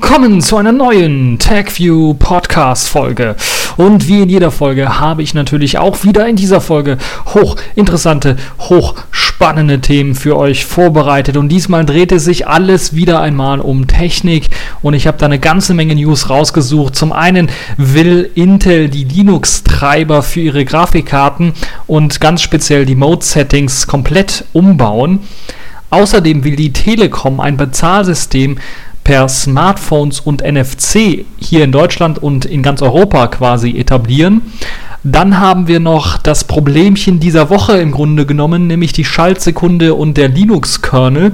Willkommen zu einer neuen TagView Podcast Folge. Und wie in jeder Folge habe ich natürlich auch wieder in dieser Folge hochinteressante, hochspannende Themen für euch vorbereitet. Und diesmal dreht es sich alles wieder einmal um Technik. Und ich habe da eine ganze Menge News rausgesucht. Zum einen will Intel die Linux-Treiber für ihre Grafikkarten und ganz speziell die Mode-Settings komplett umbauen. Außerdem will die Telekom ein Bezahlsystem per Smartphones und NFC hier in Deutschland und in ganz Europa quasi etablieren. Dann haben wir noch das Problemchen dieser Woche im Grunde genommen, nämlich die Schaltsekunde und der Linux-Kernel.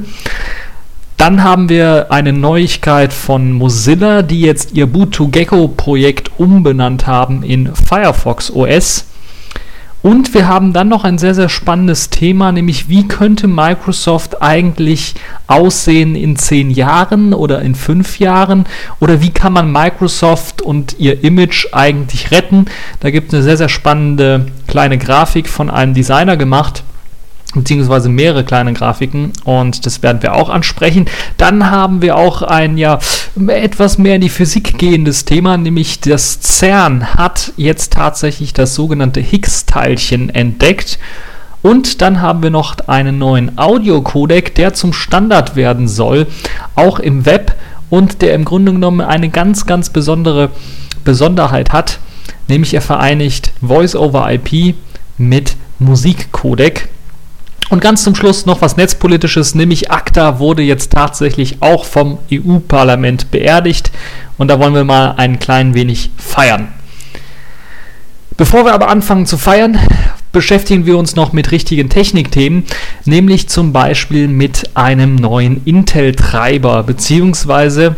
Dann haben wir eine Neuigkeit von Mozilla, die jetzt ihr Boot2Gecko-Projekt umbenannt haben in Firefox OS. Und wir haben dann noch ein sehr, sehr spannendes Thema, nämlich wie könnte Microsoft eigentlich aussehen in zehn Jahren oder in fünf Jahren? Oder wie kann man Microsoft und ihr Image eigentlich retten? Da gibt es eine sehr, sehr spannende kleine Grafik von einem Designer gemacht beziehungsweise mehrere kleine Grafiken und das werden wir auch ansprechen. Dann haben wir auch ein ja etwas mehr in die Physik gehendes Thema, nämlich das CERN hat jetzt tatsächlich das sogenannte Higgs-Teilchen entdeckt. Und dann haben wir noch einen neuen Audio-Codec, der zum Standard werden soll, auch im Web und der im Grunde genommen eine ganz, ganz besondere Besonderheit hat, nämlich er vereinigt Voice-over-IP mit Musikcodec. Und ganz zum Schluss noch was Netzpolitisches, nämlich ACTA wurde jetzt tatsächlich auch vom EU-Parlament beerdigt und da wollen wir mal ein klein wenig feiern. Bevor wir aber anfangen zu feiern, beschäftigen wir uns noch mit richtigen Technikthemen, nämlich zum Beispiel mit einem neuen Intel-Treiber beziehungsweise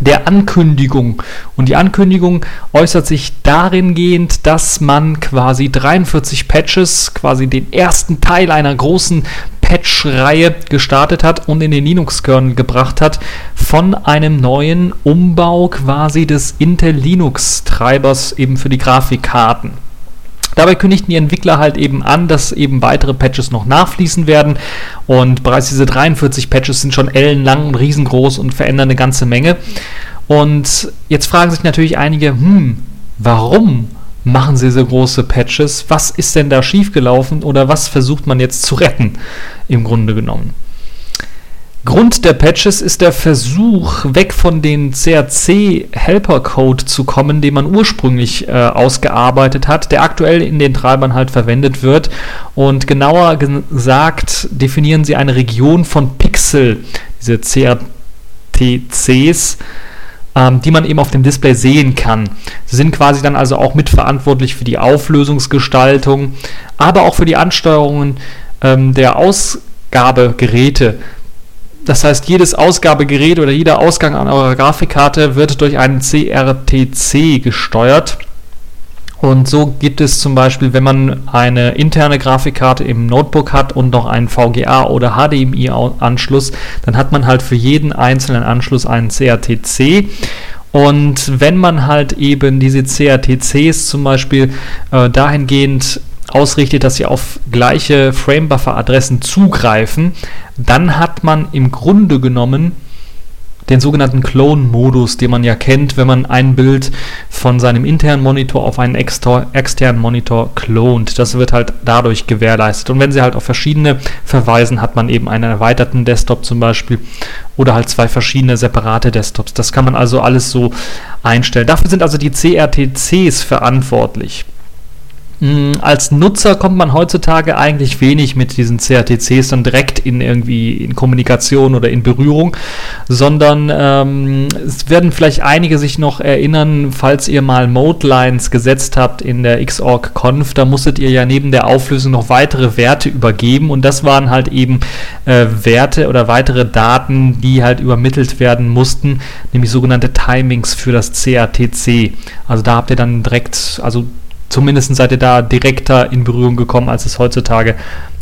der Ankündigung. Und die Ankündigung äußert sich darin gehend, dass man quasi 43 Patches, quasi den ersten Teil einer großen Patch-Reihe gestartet hat und in den Linux-Kernel gebracht hat von einem neuen Umbau quasi des Intel Linux-Treibers eben für die Grafikkarten. Dabei kündigten die Entwickler halt eben an, dass eben weitere Patches noch nachfließen werden. Und bereits diese 43 Patches sind schon ellenlang und riesengroß und verändern eine ganze Menge. Und jetzt fragen sich natürlich einige, hm, warum machen sie so große Patches? Was ist denn da schiefgelaufen oder was versucht man jetzt zu retten im Grunde genommen? Grund der Patches ist der Versuch, weg von den CRC-Helper-Code zu kommen, den man ursprünglich äh, ausgearbeitet hat, der aktuell in den Treibern halt verwendet wird. Und genauer gesagt definieren sie eine Region von Pixel, diese CRTCs, ähm, die man eben auf dem Display sehen kann. Sie sind quasi dann also auch mitverantwortlich für die Auflösungsgestaltung, aber auch für die Ansteuerungen ähm, der Ausgabegeräte das heißt, jedes Ausgabegerät oder jeder Ausgang an eurer Grafikkarte wird durch einen CRTC gesteuert. Und so gibt es zum Beispiel, wenn man eine interne Grafikkarte im Notebook hat und noch einen VGA oder HDMI-Anschluss, dann hat man halt für jeden einzelnen Anschluss einen CRTC. Und wenn man halt eben diese CRTCs zum Beispiel äh, dahingehend ausrichtet, dass sie auf gleiche Frame-Buffer-Adressen zugreifen, dann hat man im Grunde genommen den sogenannten Clone-Modus, den man ja kennt, wenn man ein Bild von seinem internen Monitor auf einen externen Monitor clont. Das wird halt dadurch gewährleistet. Und wenn sie halt auf verschiedene verweisen, hat man eben einen erweiterten Desktop zum Beispiel oder halt zwei verschiedene separate Desktops. Das kann man also alles so einstellen. Dafür sind also die CRTCs verantwortlich. Mm, als Nutzer kommt man heutzutage eigentlich wenig mit diesen CRTCs dann direkt in irgendwie in Kommunikation oder in Berührung, sondern ähm, es werden vielleicht einige sich noch erinnern, falls ihr mal Mode-Lines gesetzt habt in der Xorg Conf, da musstet ihr ja neben der Auflösung noch weitere Werte übergeben und das waren halt eben äh, Werte oder weitere Daten, die halt übermittelt werden mussten, nämlich sogenannte Timings für das CRTC. Also da habt ihr dann direkt, also Zumindest seid ihr da direkter in Berührung gekommen, als es heutzutage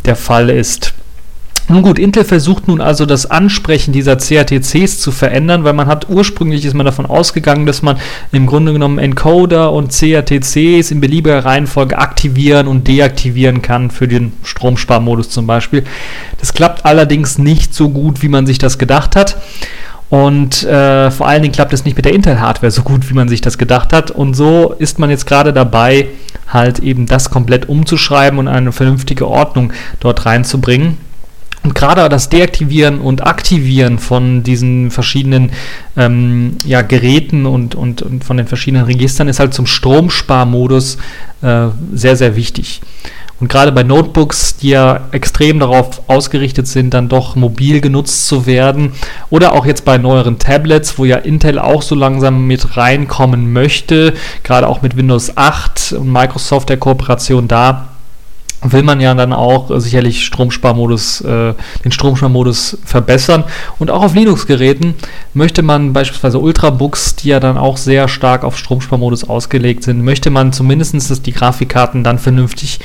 der Fall ist. Nun gut, Intel versucht nun also das Ansprechen dieser CRTCs zu verändern, weil man hat ursprünglich ist man davon ausgegangen, dass man im Grunde genommen Encoder und CRTCs in beliebiger Reihenfolge aktivieren und deaktivieren kann für den Stromsparmodus zum Beispiel. Das klappt allerdings nicht so gut, wie man sich das gedacht hat. Und äh, vor allen Dingen klappt es nicht mit der Intel-Hardware so gut, wie man sich das gedacht hat. Und so ist man jetzt gerade dabei, halt eben das komplett umzuschreiben und eine vernünftige Ordnung dort reinzubringen. Und gerade das Deaktivieren und Aktivieren von diesen verschiedenen ähm, ja, Geräten und, und, und, von den verschiedenen Registern ist halt zum Stromsparmodus äh, sehr, sehr wichtig. Und gerade bei Notebooks, die ja extrem darauf ausgerichtet sind, dann doch mobil genutzt zu werden, oder auch jetzt bei neueren Tablets, wo ja Intel auch so langsam mit reinkommen möchte, gerade auch mit Windows 8 und Microsoft der Kooperation da, will man ja dann auch sicherlich Stromsparmodus, äh, den Stromsparmodus verbessern. Und auch auf Linux-Geräten möchte man beispielsweise Ultrabooks, die ja dann auch sehr stark auf Stromsparmodus ausgelegt sind, möchte man zumindest, dass die Grafikkarten dann vernünftig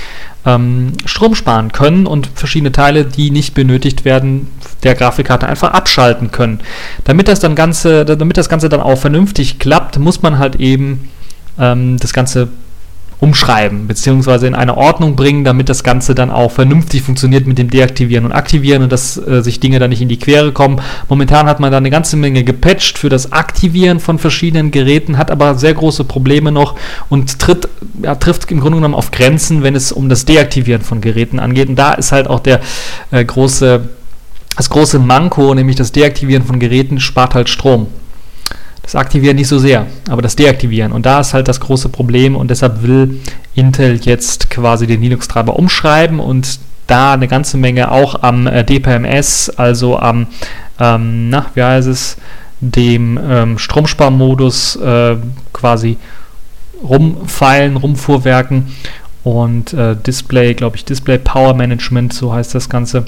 ähm, Strom sparen können und verschiedene Teile, die nicht benötigt werden, der Grafikkarte einfach abschalten können. Damit das dann Ganze, damit das Ganze dann auch vernünftig klappt, muss man halt eben ähm, das Ganze umschreiben, beziehungsweise in eine Ordnung bringen, damit das Ganze dann auch vernünftig funktioniert mit dem Deaktivieren und Aktivieren und dass äh, sich Dinge dann nicht in die Quere kommen. Momentan hat man da eine ganze Menge gepatcht für das Aktivieren von verschiedenen Geräten, hat aber sehr große Probleme noch und tritt, ja, trifft im Grunde genommen auf Grenzen, wenn es um das Deaktivieren von Geräten angeht. Und da ist halt auch der äh, große, das große Manko, nämlich das Deaktivieren von Geräten, spart halt Strom. Das Aktivieren nicht so sehr, aber das Deaktivieren. Und da ist halt das große Problem und deshalb will Intel jetzt quasi den Linux-Treiber umschreiben und da eine ganze Menge auch am äh, DPMS, also am, ähm, na, wie heißt es, dem ähm, Stromsparmodus äh, quasi rumfeilen, rumfuhrwerken und äh, Display, glaube ich, Display Power Management, so heißt das Ganze,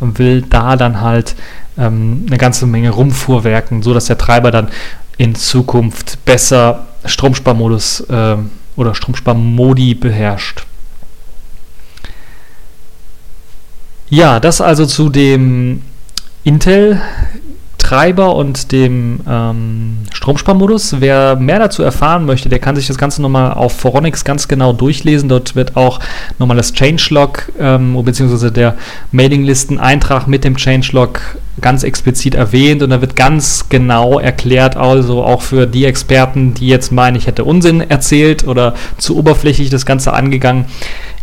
will da dann halt ähm, eine ganze Menge rumfuhrwerken, so dass der Treiber dann in Zukunft besser Stromsparmodus äh, oder Stromsparmodi beherrscht. Ja, das also zu dem Intel Treiber und dem ähm, Stromsparmodus. Wer mehr dazu erfahren möchte, der kann sich das Ganze nochmal auf Foronix ganz genau durchlesen. Dort wird auch nochmal das Changelog ähm, bzw. der Mailinglisten-Eintrag mit dem Changelog ganz explizit erwähnt und da wird ganz genau erklärt, also auch für die Experten, die jetzt meinen, ich hätte Unsinn erzählt oder zu oberflächlich das Ganze angegangen.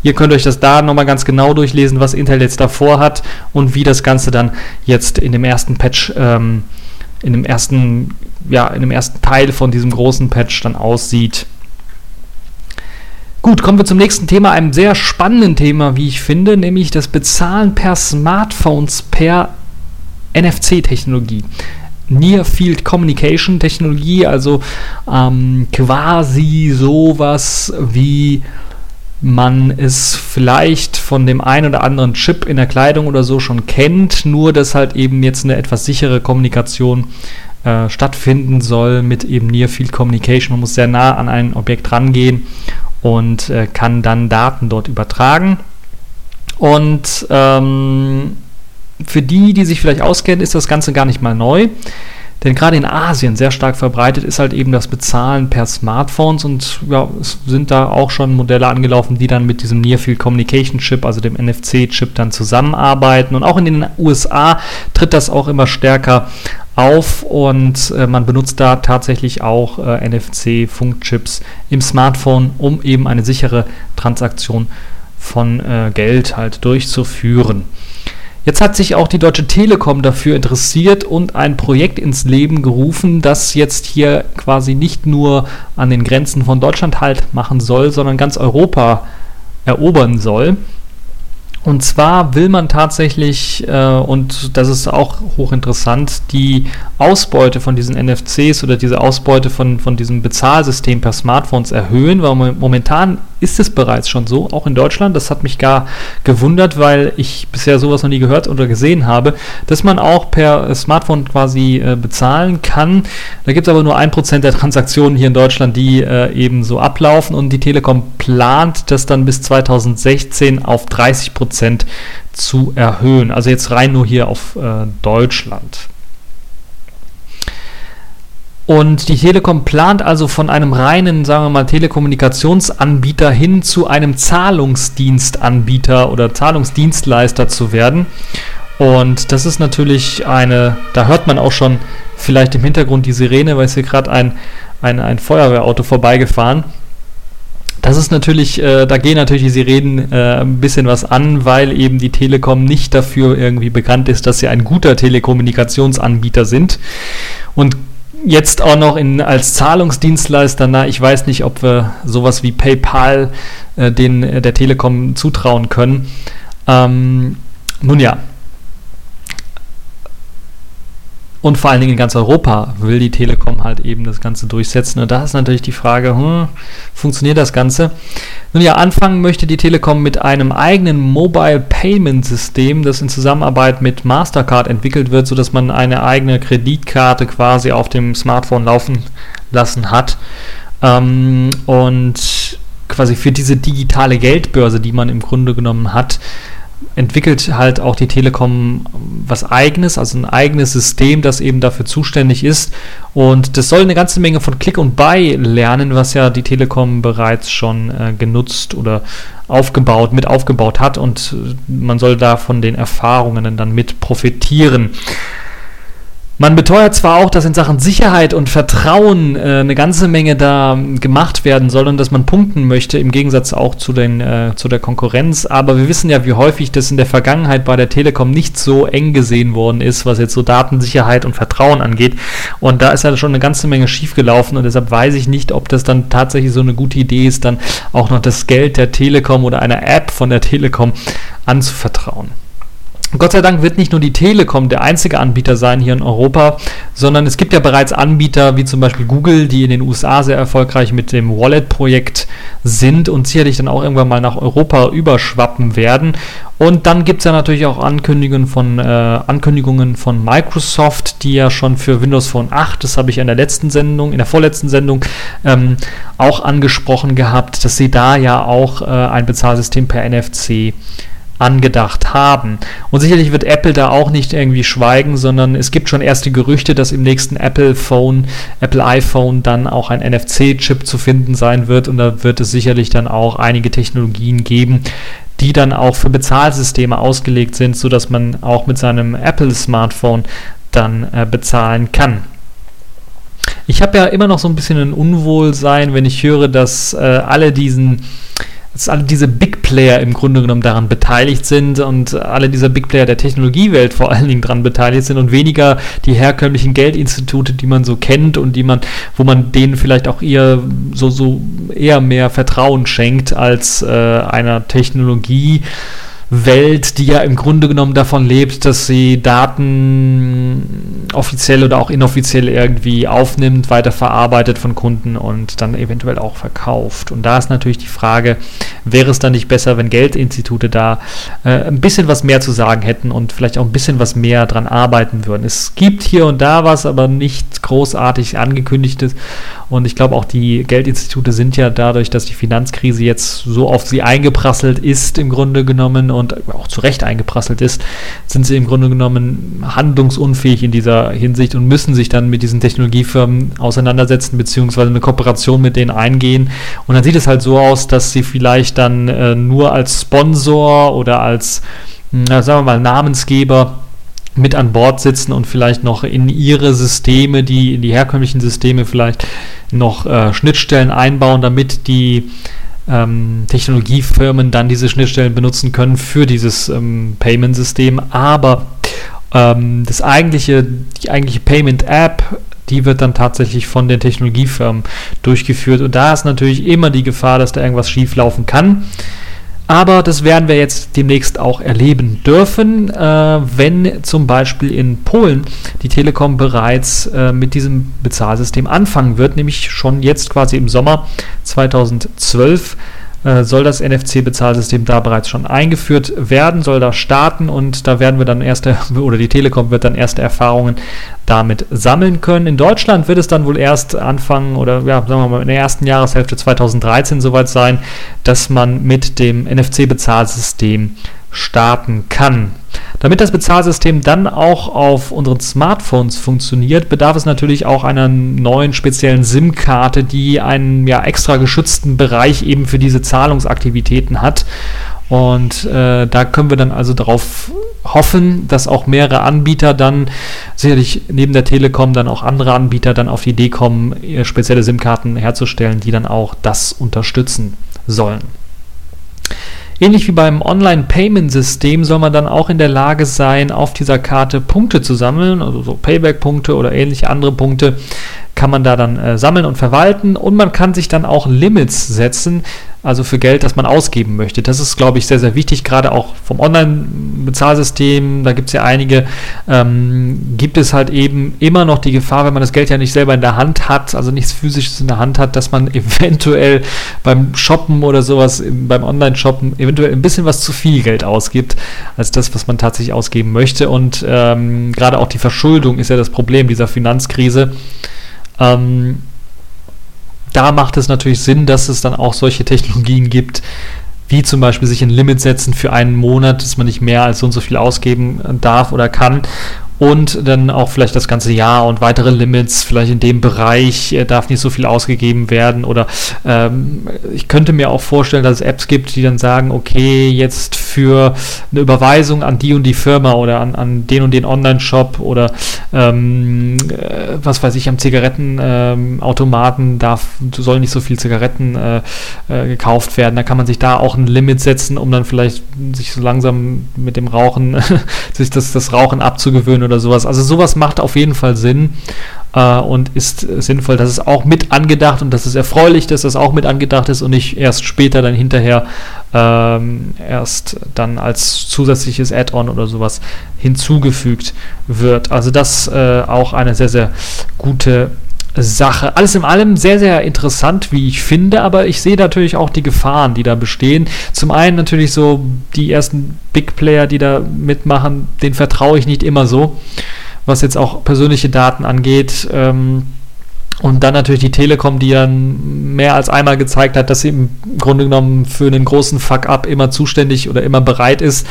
Ihr könnt euch das da nochmal ganz genau durchlesen, was Intel jetzt davor hat und wie das Ganze dann jetzt in dem ersten Patch, ähm, in dem ersten, ja, in dem ersten Teil von diesem großen Patch dann aussieht. Gut, kommen wir zum nächsten Thema, einem sehr spannenden Thema, wie ich finde, nämlich das Bezahlen per Smartphones per NFC-Technologie. Near Field Communication Technologie, also ähm, quasi sowas wie man es vielleicht von dem einen oder anderen Chip in der Kleidung oder so schon kennt, nur dass halt eben jetzt eine etwas sichere Kommunikation äh, stattfinden soll mit eben Near Field Communication. Man muss sehr nah an ein Objekt rangehen und äh, kann dann Daten dort übertragen. Und ähm, für die, die sich vielleicht auskennen, ist das Ganze gar nicht mal neu. Denn gerade in Asien sehr stark verbreitet ist halt eben das Bezahlen per Smartphones und ja, es sind da auch schon Modelle angelaufen, die dann mit diesem Near Field Communication Chip, also dem NFC-Chip, dann zusammenarbeiten. Und auch in den USA tritt das auch immer stärker auf und äh, man benutzt da tatsächlich auch äh, NFC-Funkchips im Smartphone, um eben eine sichere Transaktion von äh, Geld halt durchzuführen. Jetzt hat sich auch die Deutsche Telekom dafür interessiert und ein Projekt ins Leben gerufen, das jetzt hier quasi nicht nur an den Grenzen von Deutschland halt machen soll, sondern ganz Europa erobern soll. Und zwar will man tatsächlich, äh, und das ist auch hochinteressant, die Ausbeute von diesen NFCs oder diese Ausbeute von, von diesem Bezahlsystem per Smartphones erhöhen, weil momentan ist es bereits schon so, auch in Deutschland. Das hat mich gar gewundert, weil ich bisher sowas noch nie gehört oder gesehen habe, dass man auch per Smartphone quasi äh, bezahlen kann. Da gibt es aber nur ein Prozent der Transaktionen hier in Deutschland, die äh, eben so ablaufen und die Telekom plant das dann bis 2016 auf 30 Prozent zu erhöhen. Also jetzt rein nur hier auf äh, Deutschland. Und die Telekom plant also von einem reinen, sagen wir mal, Telekommunikationsanbieter hin zu einem Zahlungsdienstanbieter oder Zahlungsdienstleister zu werden. Und das ist natürlich eine, da hört man auch schon vielleicht im Hintergrund die Sirene, weil es hier gerade ein, ein, ein Feuerwehrauto vorbeigefahren. Das ist natürlich, äh, da gehen natürlich die Sirenen äh, ein bisschen was an, weil eben die Telekom nicht dafür irgendwie bekannt ist, dass sie ein guter Telekommunikationsanbieter sind. Und jetzt auch noch in, als Zahlungsdienstleister, na, ich weiß nicht, ob wir sowas wie PayPal äh, den, äh, der Telekom zutrauen können. Ähm, nun ja, und vor allen Dingen in ganz Europa will die Telekom halt eben das Ganze durchsetzen. Und da ist natürlich die Frage, hm, funktioniert das Ganze? Nun ja, anfangen möchte die Telekom mit einem eigenen Mobile Payment System, das in Zusammenarbeit mit Mastercard entwickelt wird, sodass man eine eigene Kreditkarte quasi auf dem Smartphone laufen lassen hat. Ähm, und quasi für diese digitale Geldbörse, die man im Grunde genommen hat, entwickelt halt auch die Telekom was eigenes, also ein eigenes System, das eben dafür zuständig ist. Und das soll eine ganze Menge von Click und Buy lernen, was ja die Telekom bereits schon äh, genutzt oder aufgebaut, mit aufgebaut hat. Und man soll da von den Erfahrungen dann mit profitieren. Man beteuert zwar auch, dass in Sachen Sicherheit und Vertrauen äh, eine ganze Menge da gemacht werden soll und dass man punkten möchte, im Gegensatz auch zu, den, äh, zu der Konkurrenz, aber wir wissen ja, wie häufig das in der Vergangenheit bei der Telekom nicht so eng gesehen worden ist, was jetzt so Datensicherheit und Vertrauen angeht. Und da ist ja schon eine ganze Menge schiefgelaufen und deshalb weiß ich nicht, ob das dann tatsächlich so eine gute Idee ist, dann auch noch das Geld der Telekom oder einer App von der Telekom anzuvertrauen. Gott sei Dank wird nicht nur die Telekom der einzige Anbieter sein hier in Europa, sondern es gibt ja bereits Anbieter wie zum Beispiel Google, die in den USA sehr erfolgreich mit dem Wallet-Projekt sind und sicherlich dann auch irgendwann mal nach Europa überschwappen werden. Und dann gibt es ja natürlich auch Ankündigungen von, äh, Ankündigungen von Microsoft, die ja schon für Windows Phone 8, das habe ich in der letzten Sendung, in der vorletzten Sendung ähm, auch angesprochen gehabt, dass sie da ja auch äh, ein Bezahlsystem per NFC angedacht haben. Und sicherlich wird Apple da auch nicht irgendwie schweigen, sondern es gibt schon erste Gerüchte, dass im nächsten Apple Phone, Apple iPhone dann auch ein NFC-Chip zu finden sein wird und da wird es sicherlich dann auch einige Technologien geben, die dann auch für Bezahlsysteme ausgelegt sind, sodass man auch mit seinem Apple Smartphone dann äh, bezahlen kann. Ich habe ja immer noch so ein bisschen ein Unwohlsein, wenn ich höre, dass äh, alle diesen dass alle diese Big Player im Grunde genommen daran beteiligt sind und alle diese Big Player der Technologiewelt vor allen Dingen daran beteiligt sind und weniger die herkömmlichen Geldinstitute, die man so kennt und die man, wo man denen vielleicht auch eher so, so eher mehr Vertrauen schenkt als äh, einer Technologie. Welt, die ja im Grunde genommen davon lebt, dass sie Daten offiziell oder auch inoffiziell irgendwie aufnimmt, weiterverarbeitet von Kunden und dann eventuell auch verkauft. Und da ist natürlich die Frage, wäre es dann nicht besser, wenn Geldinstitute da äh, ein bisschen was mehr zu sagen hätten und vielleicht auch ein bisschen was mehr dran arbeiten würden. Es gibt hier und da was, aber nicht großartig angekündigtes. Und ich glaube auch die Geldinstitute sind ja dadurch, dass die Finanzkrise jetzt so auf sie eingeprasselt ist, im Grunde genommen und auch zu Recht eingeprasselt ist, sind sie im Grunde genommen handlungsunfähig in dieser Hinsicht und müssen sich dann mit diesen Technologiefirmen auseinandersetzen, beziehungsweise eine Kooperation mit denen eingehen. Und dann sieht es halt so aus, dass sie vielleicht dann äh, nur als Sponsor oder als, na, sagen wir mal, Namensgeber mit an Bord sitzen und vielleicht noch in ihre Systeme, die in die herkömmlichen Systeme vielleicht noch äh, Schnittstellen einbauen, damit die ähm, Technologiefirmen dann diese Schnittstellen benutzen können für dieses ähm, Payment-System. Aber ähm, das eigentliche, die eigentliche Payment-App, die wird dann tatsächlich von den Technologiefirmen durchgeführt. Und da ist natürlich immer die Gefahr, dass da irgendwas schieflaufen kann. Aber das werden wir jetzt demnächst auch erleben dürfen, äh, wenn zum Beispiel in Polen die Telekom bereits äh, mit diesem Bezahlsystem anfangen wird, nämlich schon jetzt quasi im Sommer 2012 äh, soll das NFC-Bezahlsystem da bereits schon eingeführt werden, soll da starten und da werden wir dann erste, oder die Telekom wird dann erste Erfahrungen damit sammeln können. In Deutschland wird es dann wohl erst anfangen oder ja, sagen wir mal in der ersten Jahreshälfte 2013 soweit sein, dass man mit dem NFC-Bezahlsystem starten kann. Damit das Bezahlsystem dann auch auf unseren Smartphones funktioniert, bedarf es natürlich auch einer neuen speziellen SIM-Karte, die einen ja, extra geschützten Bereich eben für diese Zahlungsaktivitäten hat. Und äh, da können wir dann also darauf hoffen, dass auch mehrere Anbieter dann, sicherlich neben der Telekom, dann auch andere Anbieter dann auf die Idee kommen, spezielle SIM-Karten herzustellen, die dann auch das unterstützen sollen. Ähnlich wie beim Online-Payment-System soll man dann auch in der Lage sein, auf dieser Karte Punkte zu sammeln, also so Payback-Punkte oder ähnliche andere Punkte, kann man da dann äh, sammeln und verwalten. Und man kann sich dann auch Limits setzen, also für Geld, das man ausgeben möchte. Das ist, glaube ich, sehr, sehr wichtig, gerade auch vom Online-Bezahlsystem, da gibt es ja einige, ähm, gibt es halt eben immer noch die Gefahr, wenn man das Geld ja nicht selber in der Hand hat, also nichts physisches in der Hand hat, dass man eventuell beim Shoppen oder sowas, beim Online-Shoppen, eventuell ein bisschen was zu viel Geld ausgibt, als das, was man tatsächlich ausgeben möchte. Und ähm, gerade auch die Verschuldung ist ja das Problem dieser Finanzkrise. Ähm, da macht es natürlich Sinn, dass es dann auch solche Technologien gibt, wie zum Beispiel sich ein Limit setzen für einen Monat, dass man nicht mehr als so und so viel ausgeben darf oder kann und dann auch vielleicht das ganze Jahr und weitere Limits, vielleicht in dem Bereich äh, darf nicht so viel ausgegeben werden oder ähm, ich könnte mir auch vorstellen, dass es Apps gibt, die dann sagen, okay, jetzt für eine Überweisung an die und die Firma oder an, an den und den Online-Shop oder ähm, äh, was weiß ich, am Zigarettenautomaten ähm, darf, soll nicht so viel Zigaretten äh, äh, gekauft werden. Da kann man sich da auch ein Limit setzen, um dann vielleicht sich so langsam mit dem Rauchen, sich das, das Rauchen abzugewöhnen oder sowas. Also sowas macht auf jeden Fall Sinn äh, und ist sinnvoll. Das ist auch mit angedacht und das ist erfreulich, dass das auch mit angedacht ist und nicht erst später dann hinterher ähm, erst dann als zusätzliches Add-on oder sowas hinzugefügt wird. Also das äh, auch eine sehr, sehr gute Sache. Alles in allem sehr, sehr interessant, wie ich finde, aber ich sehe natürlich auch die Gefahren, die da bestehen. Zum einen natürlich so die ersten Big Player, die da mitmachen, denen vertraue ich nicht immer so, was jetzt auch persönliche Daten angeht. Ähm, und dann natürlich die Telekom, die dann mehr als einmal gezeigt hat, dass sie im Grunde genommen für einen großen Fuck-up immer zuständig oder immer bereit ist.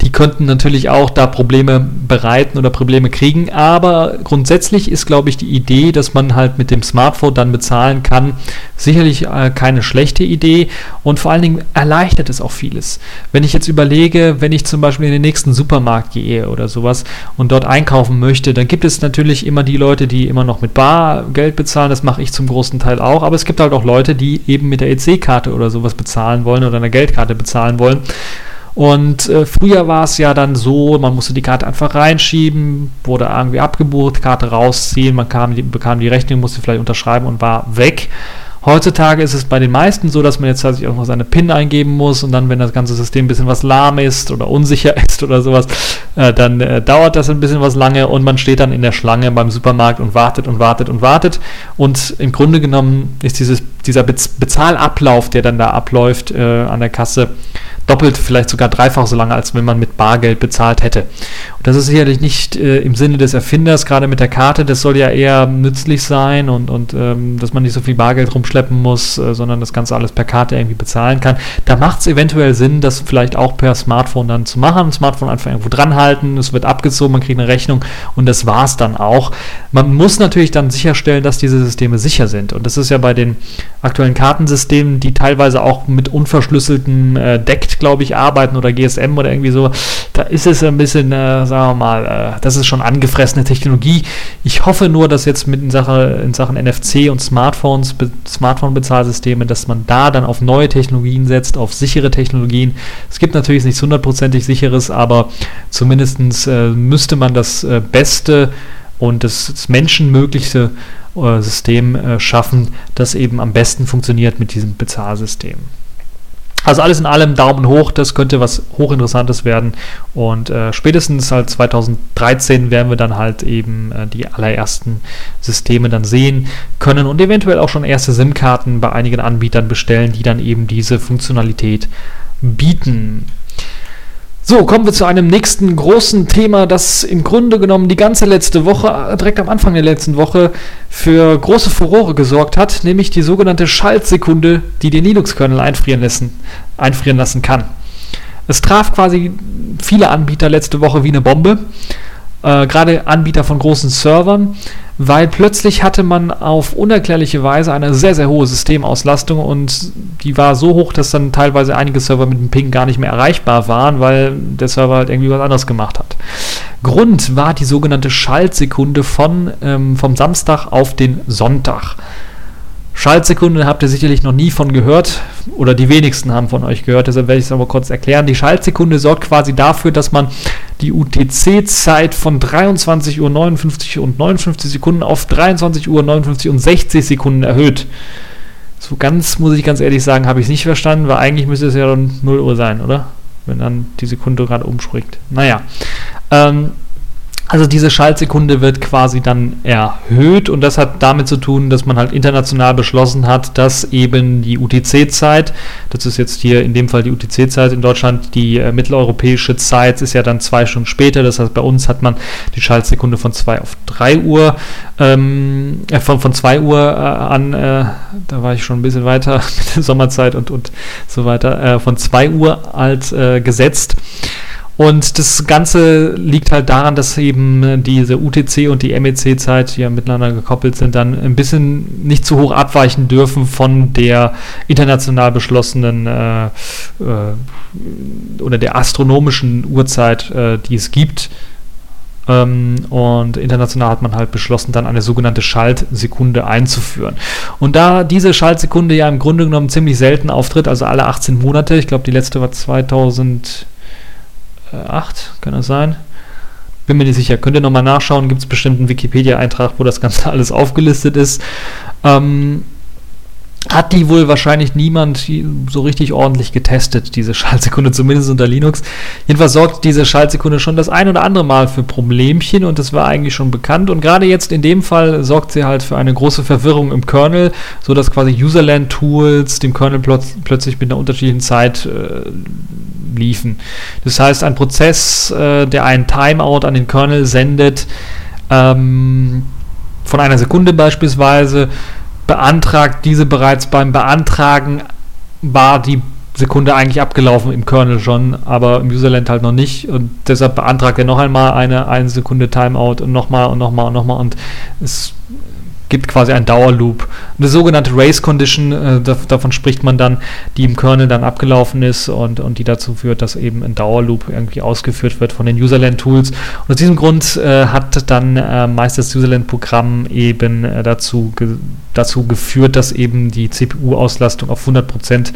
Die könnten natürlich auch da Probleme bereiten oder Probleme kriegen. Aber grundsätzlich ist, glaube ich, die Idee, dass man halt mit dem Smartphone dann bezahlen kann, sicherlich äh, keine schlechte Idee. Und vor allen Dingen erleichtert es auch vieles. Wenn ich jetzt überlege, wenn ich zum Beispiel in den nächsten Supermarkt gehe oder sowas und dort einkaufen möchte, dann gibt es natürlich immer die Leute, die immer noch mit Bargeld bezahlen bezahlen, das mache ich zum großen Teil auch, aber es gibt halt auch Leute, die eben mit der EC-Karte oder sowas bezahlen wollen oder einer Geldkarte bezahlen wollen. Und äh, früher war es ja dann so, man musste die Karte einfach reinschieben, wurde irgendwie abgebucht, Karte rausziehen, man kam, bekam die Rechnung, musste vielleicht unterschreiben und war weg. Heutzutage ist es bei den meisten so, dass man jetzt tatsächlich auch noch seine PIN eingeben muss und dann, wenn das ganze System ein bisschen was lahm ist oder unsicher ist oder sowas, äh, dann äh, dauert das ein bisschen was lange und man steht dann in der Schlange beim Supermarkt und wartet und wartet und wartet. Und im Grunde genommen ist dieses, dieser Bezahlablauf, der dann da abläuft äh, an der Kasse, doppelt, vielleicht sogar dreifach so lange, als wenn man mit Bargeld bezahlt hätte. Und das ist sicherlich nicht äh, im Sinne des Erfinders, gerade mit der Karte, das soll ja eher nützlich sein und, und ähm, dass man nicht so viel Bargeld rumschleppen muss, äh, sondern das Ganze alles per Karte irgendwie bezahlen kann. Da macht es eventuell Sinn, das vielleicht auch per Smartphone dann zu machen. Smartphone einfach irgendwo dran halten, es wird abgezogen, man kriegt eine Rechnung und das war es dann auch. Man muss natürlich dann sicherstellen, dass diese Systeme sicher sind. Und das ist ja bei den aktuellen Kartensystemen, die teilweise auch mit unverschlüsselten äh, Deckt glaube ich, arbeiten oder GSM oder irgendwie so, da ist es ein bisschen, äh, sagen wir mal, äh, das ist schon angefressene Technologie. Ich hoffe nur, dass jetzt mit in, Sache, in Sachen NFC und Smartphones, Smartphone-Bezahlsysteme, dass man da dann auf neue Technologien setzt, auf sichere Technologien. Es gibt natürlich nichts hundertprozentig sicheres, aber zumindest äh, müsste man das äh, Beste und das, das menschenmöglichste äh, System äh, schaffen, das eben am besten funktioniert mit diesem Bezahlsystem. Also alles in allem Daumen hoch, das könnte was hochinteressantes werden. Und äh, spätestens halt 2013 werden wir dann halt eben äh, die allerersten Systeme dann sehen können und eventuell auch schon erste SIM-Karten bei einigen Anbietern bestellen, die dann eben diese Funktionalität bieten. So, kommen wir zu einem nächsten großen Thema, das im Grunde genommen die ganze letzte Woche, direkt am Anfang der letzten Woche, für große Furore gesorgt hat, nämlich die sogenannte Schaltsekunde, die den Linux-Kernel einfrieren lassen, einfrieren lassen kann. Es traf quasi viele Anbieter letzte Woche wie eine Bombe. Äh, gerade Anbieter von großen Servern, weil plötzlich hatte man auf unerklärliche Weise eine sehr, sehr hohe Systemauslastung und die war so hoch, dass dann teilweise einige Server mit dem Ping gar nicht mehr erreichbar waren, weil der Server halt irgendwie was anderes gemacht hat. Grund war die sogenannte Schaltsekunde von, ähm, vom Samstag auf den Sonntag. Schaltsekunde habt ihr sicherlich noch nie von gehört oder die wenigsten haben von euch gehört, deshalb werde ich es aber kurz erklären. Die Schaltsekunde sorgt quasi dafür, dass man die UTC-Zeit von 23.59 Uhr und 59 Sekunden auf 23.59 Uhr und 60 Sekunden erhöht. So ganz, muss ich ganz ehrlich sagen, habe ich es nicht verstanden, weil eigentlich müsste es ja dann 0 Uhr sein, oder? Wenn dann die Sekunde gerade umspringt. Naja. Ähm, also diese Schaltsekunde wird quasi dann erhöht und das hat damit zu tun, dass man halt international beschlossen hat, dass eben die UTC-Zeit, das ist jetzt hier in dem Fall die UTC-Zeit in Deutschland, die äh, mitteleuropäische Zeit ist ja dann zwei Stunden später, das heißt bei uns hat man die Schaltsekunde von 2 auf 3 Uhr, ähm, äh, von, von 2 Uhr äh, an, äh, da war ich schon ein bisschen weiter mit der Sommerzeit und, und so weiter, äh, von 2 Uhr als äh, gesetzt. Und das Ganze liegt halt daran, dass eben diese UTC und die MEC-Zeit, die ja miteinander gekoppelt sind, dann ein bisschen nicht zu hoch abweichen dürfen von der international beschlossenen äh, äh, oder der astronomischen Uhrzeit, äh, die es gibt. Ähm, und international hat man halt beschlossen, dann eine sogenannte Schaltsekunde einzuführen. Und da diese Schaltsekunde ja im Grunde genommen ziemlich selten auftritt, also alle 18 Monate, ich glaube die letzte war 2000 8, kann das sein? Bin mir nicht sicher. Könnt ihr nochmal nachschauen, gibt es bestimmt einen Wikipedia-Eintrag, wo das Ganze alles aufgelistet ist. Ähm, hat die wohl wahrscheinlich niemand so richtig ordentlich getestet, diese Schaltsekunde, zumindest unter Linux. Jedenfalls sorgt diese Schaltsekunde schon das ein oder andere Mal für Problemchen und das war eigentlich schon bekannt. Und gerade jetzt in dem Fall sorgt sie halt für eine große Verwirrung im Kernel, sodass quasi Userland-Tools dem Kernel plötzlich mit einer unterschiedlichen Zeit äh, liefen. Das heißt, ein Prozess, äh, der einen Timeout an den Kernel sendet, ähm, von einer Sekunde beispielsweise, beantragt diese bereits beim Beantragen war die Sekunde eigentlich abgelaufen im Kernel schon, aber im Userland halt noch nicht. Und deshalb beantragt er noch einmal eine eine Sekunde Timeout und nochmal und nochmal und nochmal und es gibt quasi einen Dauerloop. Eine sogenannte Race Condition, äh, davon spricht man dann, die im Kernel dann abgelaufen ist und, und die dazu führt, dass eben ein Dauerloop irgendwie ausgeführt wird von den Userland-Tools. Und aus diesem Grund äh, hat dann äh, meist das Userland-Programm eben äh, dazu, ge dazu geführt, dass eben die CPU-Auslastung auf 100% äh,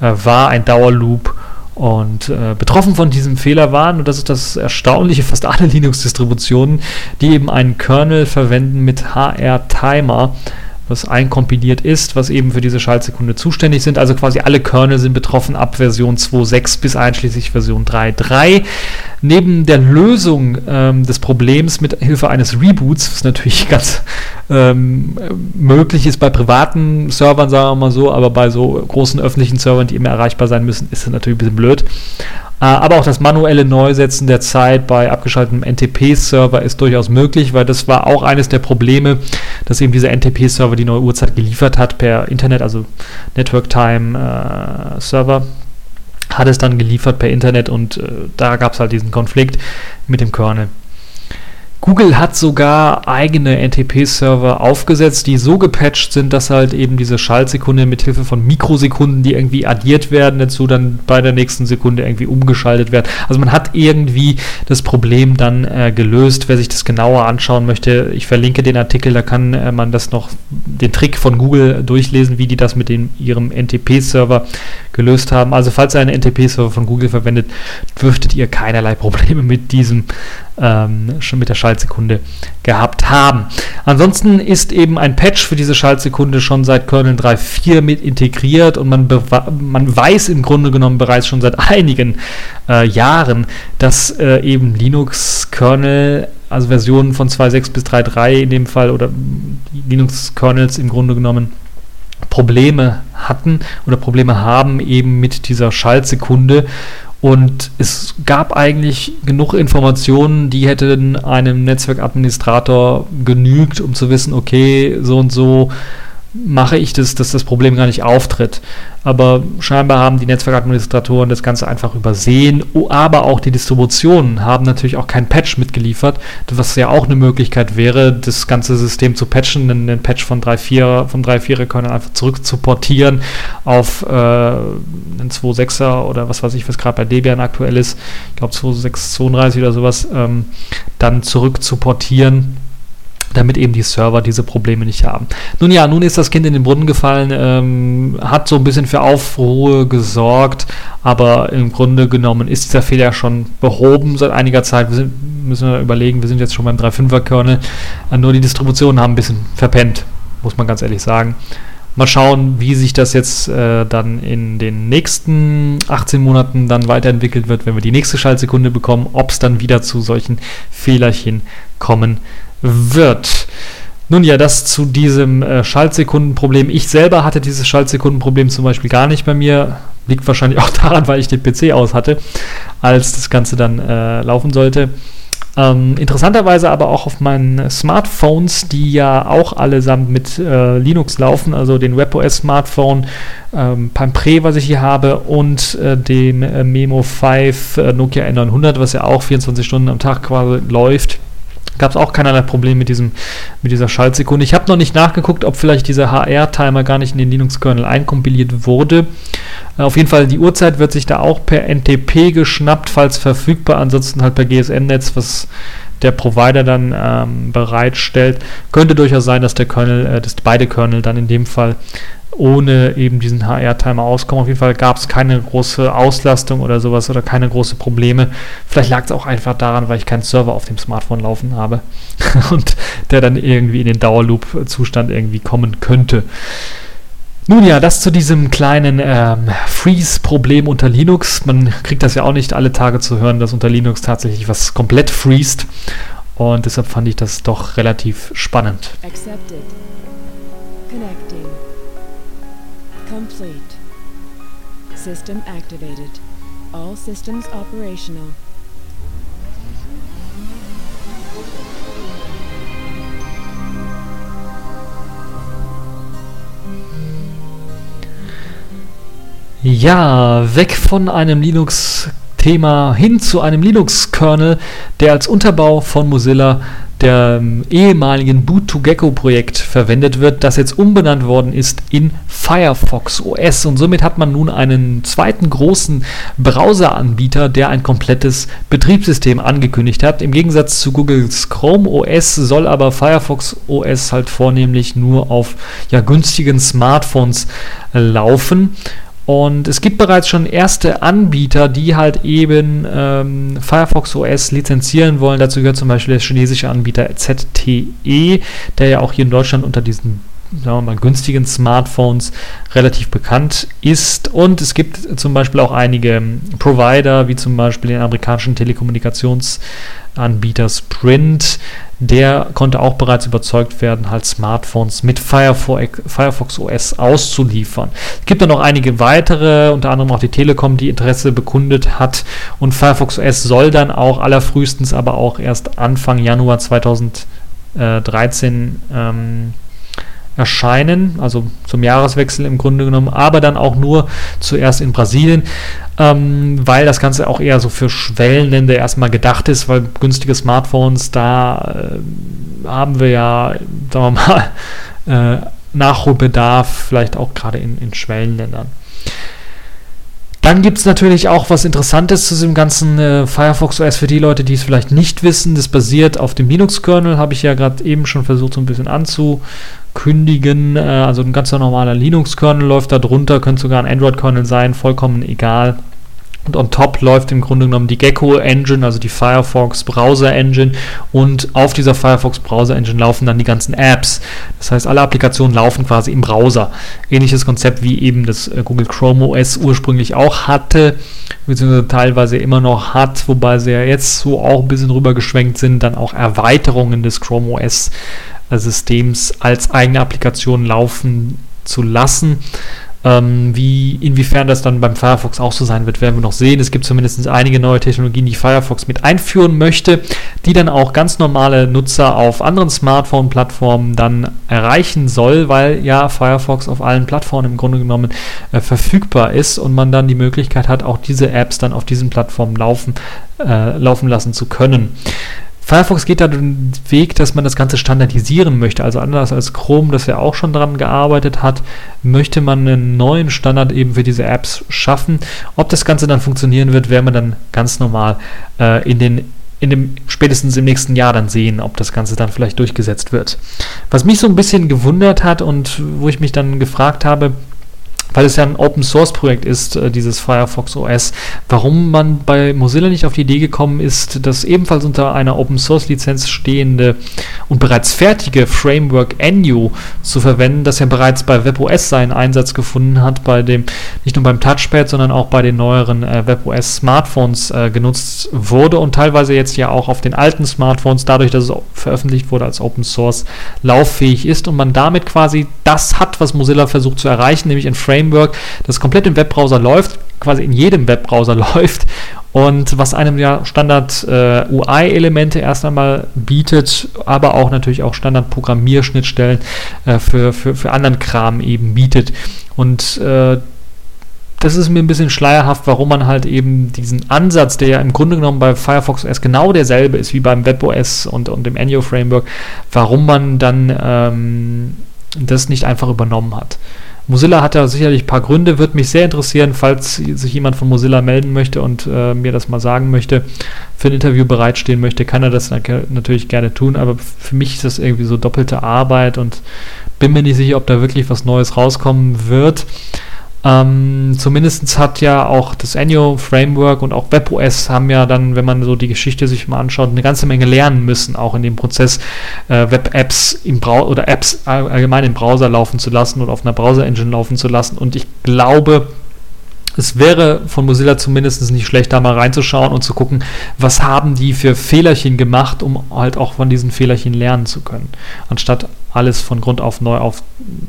war, ein Dauerloop und äh, betroffen von diesem Fehler waren, und das ist das Erstaunliche, fast alle Linux-Distributionen, die eben einen Kernel verwenden mit HR-Timer, was einkompiliert ist, was eben für diese Schaltsekunde zuständig sind. Also quasi alle Kernel sind betroffen ab Version 2.6 bis einschließlich Version 3.3. Neben der Lösung ähm, des Problems mit Hilfe eines Reboots, was natürlich ganz ähm, möglich ist bei privaten Servern, sagen wir mal so, aber bei so großen öffentlichen Servern, die immer erreichbar sein müssen, ist das natürlich ein bisschen blöd. Äh, aber auch das manuelle Neusetzen der Zeit bei abgeschaltetem NTP-Server ist durchaus möglich, weil das war auch eines der Probleme, dass eben dieser NTP-Server die neue Uhrzeit geliefert hat per Internet, also Network Time äh, Server hat es dann geliefert per Internet und äh, da gab es halt diesen Konflikt mit dem Kernel. Google hat sogar eigene NTP-Server aufgesetzt, die so gepatcht sind, dass halt eben diese Schaltsekunde mit Hilfe von Mikrosekunden, die irgendwie addiert werden, dazu dann bei der nächsten Sekunde irgendwie umgeschaltet werden. Also man hat irgendwie das Problem dann äh, gelöst. Wer sich das genauer anschauen möchte, ich verlinke den Artikel, da kann äh, man das noch, den Trick von Google durchlesen, wie die das mit dem, ihrem NTP-Server gelöst haben. Also falls ihr einen NTP-Server von Google verwendet, dürftet ihr keinerlei Probleme mit diesem ähm, schon mit der Schaltsekunde gehabt haben. Ansonsten ist eben ein Patch für diese Schaltsekunde schon seit Kernel 3.4 mit integriert und man, man weiß im Grunde genommen bereits schon seit einigen äh, Jahren, dass äh, eben Linux-Kernel also Versionen von 2.6 bis 3.3 in dem Fall oder Linux-Kernels im Grunde genommen Probleme hatten oder Probleme haben eben mit dieser Schaltsekunde. Und es gab eigentlich genug Informationen, die hätten einem Netzwerkadministrator genügt, um zu wissen, okay, so und so mache ich das, dass das Problem gar nicht auftritt. Aber scheinbar haben die Netzwerkadministratoren das Ganze einfach übersehen, aber auch die Distributionen haben natürlich auch kein Patch mitgeliefert, was ja auch eine Möglichkeit wäre, das ganze System zu patchen, einen Patch von 3.4 von 3.4 können einfach zurück zu portieren auf äh, einen 2.6er oder was weiß ich, was gerade bei Debian aktuell ist, ich glaube 2.6.32 oder sowas, ähm, dann zurück zu portieren damit eben die Server diese Probleme nicht haben. Nun ja, nun ist das Kind in den Brunnen gefallen, ähm, hat so ein bisschen für Aufruhr gesorgt, aber im Grunde genommen ist dieser Fehler schon behoben seit einiger Zeit. Wir sind, müssen wir überlegen, wir sind jetzt schon beim 3.5er-Kernel, äh, nur die Distributionen haben ein bisschen verpennt, muss man ganz ehrlich sagen. Mal schauen, wie sich das jetzt äh, dann in den nächsten 18 Monaten dann weiterentwickelt wird, wenn wir die nächste Schaltsekunde bekommen, ob es dann wieder zu solchen Fehlerchen kommen wird. Nun ja, das zu diesem äh, Schaltsekundenproblem. Ich selber hatte dieses Schaltsekundenproblem zum Beispiel gar nicht bei mir. Liegt wahrscheinlich auch daran, weil ich den PC aus hatte, als das Ganze dann äh, laufen sollte. Ähm, interessanterweise aber auch auf meinen Smartphones, die ja auch allesamt mit äh, Linux laufen, also den WebOS Smartphone, ähm, Pre, was ich hier habe, und äh, dem äh, Memo 5 äh, Nokia N900, was ja auch 24 Stunden am Tag quasi läuft gab es auch keinerlei Problem mit, diesem, mit dieser Schaltsekunde. Ich habe noch nicht nachgeguckt, ob vielleicht dieser HR-Timer gar nicht in den Linux-Kernel einkompiliert wurde. Äh, auf jeden Fall, die Uhrzeit wird sich da auch per NTP geschnappt, falls verfügbar, ansonsten halt per GSM-Netz, was der Provider dann ähm, bereitstellt. Könnte durchaus sein, dass der Kernel, äh, dass beide Kernel dann in dem Fall ohne eben diesen HR-Timer auskommen. Auf jeden Fall gab es keine große Auslastung oder sowas oder keine große Probleme. Vielleicht lag es auch einfach daran, weil ich keinen Server auf dem Smartphone laufen habe und der dann irgendwie in den Dauerloop-Zustand irgendwie kommen könnte. Nun ja, das zu diesem kleinen ähm, Freeze-Problem unter Linux. Man kriegt das ja auch nicht alle Tage zu hören, dass unter Linux tatsächlich was komplett freest. Und deshalb fand ich das doch relativ spannend. Accepted. Connecting. Complete. System activated. All systems operational. Ja, weg von einem Linux-Thema hin zu einem Linux-Kernel, der als Unterbau von Mozilla der ähm, ehemaligen Boot-to-Gecko-Projekt verwendet wird, das jetzt umbenannt worden ist in Firefox OS. Und somit hat man nun einen zweiten großen Browser-Anbieter, der ein komplettes Betriebssystem angekündigt hat. Im Gegensatz zu Googles Chrome OS soll aber Firefox OS halt vornehmlich nur auf ja, günstigen Smartphones laufen. Und es gibt bereits schon erste Anbieter, die halt eben ähm, Firefox OS lizenzieren wollen. Dazu gehört zum Beispiel der chinesische Anbieter ZTE, der ja auch hier in Deutschland unter diesen sagen wir mal, günstigen Smartphones relativ bekannt ist. Und es gibt zum Beispiel auch einige Provider, wie zum Beispiel den amerikanischen Telekommunikationsanbieter Sprint, der konnte auch bereits überzeugt werden, halt Smartphones mit Firefox, OS auszuliefern. Es gibt dann noch einige weitere, unter anderem auch die Telekom, die Interesse bekundet hat. Und Firefox OS soll dann auch allerfrühestens, aber auch erst Anfang Januar 2013 ähm, erscheinen, also zum Jahreswechsel im Grunde genommen, aber dann auch nur zuerst in Brasilien, ähm, weil das Ganze auch eher so für Schwellenländer erstmal gedacht ist, weil günstige Smartphones, da äh, haben wir ja, sagen wir mal, äh, Nachholbedarf, vielleicht auch gerade in, in Schwellenländern. Dann gibt es natürlich auch was Interessantes zu diesem ganzen äh, Firefox OS für die Leute, die es vielleicht nicht wissen. Das basiert auf dem Linux-Kernel, habe ich ja gerade eben schon versucht, so ein bisschen anzukündigen. Äh, also ein ganz normaler Linux-Kernel läuft da drunter, könnte sogar ein Android-Kernel sein, vollkommen egal. Und on top läuft im Grunde genommen die Gecko Engine, also die Firefox Browser Engine. Und auf dieser Firefox Browser Engine laufen dann die ganzen Apps. Das heißt, alle Applikationen laufen quasi im Browser. Ähnliches Konzept wie eben das äh, Google Chrome OS ursprünglich auch hatte, beziehungsweise teilweise immer noch hat, wobei sie ja jetzt so auch ein bisschen rübergeschwenkt sind, dann auch Erweiterungen des Chrome OS Systems als eigene Applikation laufen zu lassen. Ähm, wie, inwiefern das dann beim Firefox auch so sein wird, werden wir noch sehen. Es gibt zumindest einige neue Technologien, die Firefox mit einführen möchte, die dann auch ganz normale Nutzer auf anderen Smartphone-Plattformen dann erreichen soll, weil ja Firefox auf allen Plattformen im Grunde genommen äh, verfügbar ist und man dann die Möglichkeit hat, auch diese Apps dann auf diesen Plattformen laufen, äh, laufen lassen zu können. Firefox geht da den Weg, dass man das Ganze standardisieren möchte. Also anders als Chrome, das ja auch schon daran gearbeitet hat, möchte man einen neuen Standard eben für diese Apps schaffen. Ob das Ganze dann funktionieren wird, werden wir dann ganz normal äh, in den in dem spätestens im nächsten Jahr dann sehen, ob das Ganze dann vielleicht durchgesetzt wird. Was mich so ein bisschen gewundert hat und wo ich mich dann gefragt habe, weil es ja ein Open Source Projekt ist, äh, dieses Firefox OS, warum man bei Mozilla nicht auf die Idee gekommen ist, das ebenfalls unter einer Open Source Lizenz stehende und bereits fertige Framework Enyo zu verwenden, das ja bereits bei WebOS seinen Einsatz gefunden hat, bei dem, nicht nur beim Touchpad, sondern auch bei den neueren äh, WebOS Smartphones äh, genutzt wurde und teilweise jetzt ja auch auf den alten Smartphones, dadurch, dass es veröffentlicht wurde als Open Source, lauffähig ist und man damit quasi das hat, was Mozilla versucht zu erreichen, nämlich ein Framework Framework, das komplett im Webbrowser läuft, quasi in jedem Webbrowser läuft und was einem ja Standard äh, UI-Elemente erst einmal bietet, aber auch natürlich auch Standard-Programmierschnittstellen äh, für, für, für anderen Kram eben bietet. Und äh, das ist mir ein bisschen schleierhaft, warum man halt eben diesen Ansatz, der ja im Grunde genommen bei Firefox OS genau derselbe ist wie beim WebOS und, und dem Enyo Framework, warum man dann ähm, das nicht einfach übernommen hat. Mozilla hat da sicherlich ein paar Gründe, würde mich sehr interessieren, falls sich jemand von Mozilla melden möchte und äh, mir das mal sagen möchte, für ein Interview bereitstehen möchte, kann er das natürlich gerne tun, aber für mich ist das irgendwie so doppelte Arbeit und bin mir nicht sicher, ob da wirklich was Neues rauskommen wird. Ähm, Zumindest hat ja auch das Annual Framework und auch WebOS haben ja dann, wenn man so die Geschichte sich mal anschaut, eine ganze Menge lernen müssen, auch in dem Prozess äh, Web-Apps im Browser oder Apps allgemein im Browser laufen zu lassen oder auf einer Browser-Engine laufen zu lassen. Und ich glaube, es wäre von Mozilla zumindest nicht schlecht, da mal reinzuschauen und zu gucken, was haben die für Fehlerchen gemacht, um halt auch von diesen Fehlerchen lernen zu können. Anstatt alles von Grund auf neu auf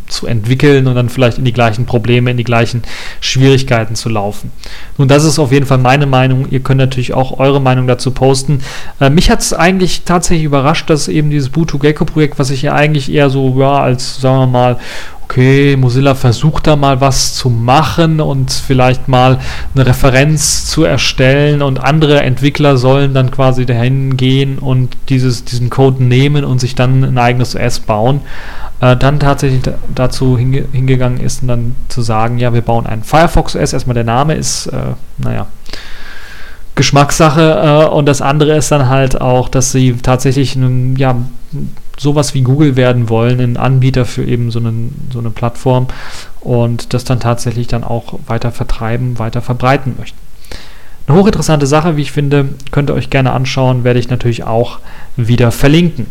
zu entwickeln und dann vielleicht in die gleichen Probleme, in die gleichen Schwierigkeiten zu laufen. Nun, das ist auf jeden Fall meine Meinung. Ihr könnt natürlich auch eure Meinung dazu posten. Äh, mich hat es eigentlich tatsächlich überrascht, dass eben dieses Boot-to-Gecko-Projekt, was ich ja eigentlich eher so ja, als, sagen wir mal, okay, Mozilla versucht da mal was zu machen und vielleicht mal eine Referenz zu erstellen und andere Entwickler sollen dann quasi dahin gehen und dieses, diesen Code nehmen und sich dann ein eigenes OS bauen. Äh, dann tatsächlich dazu hinge hingegangen ist und dann zu sagen, ja, wir bauen ein Firefox OS. Erstmal der Name ist, äh, naja, Geschmackssache äh, und das andere ist dann halt auch, dass sie tatsächlich einen, ja, sowas wie Google werden wollen, ein Anbieter für eben so, einen, so eine Plattform und das dann tatsächlich dann auch weiter vertreiben, weiter verbreiten möchten. Eine hochinteressante Sache, wie ich finde, könnt ihr euch gerne anschauen, werde ich natürlich auch wieder verlinken.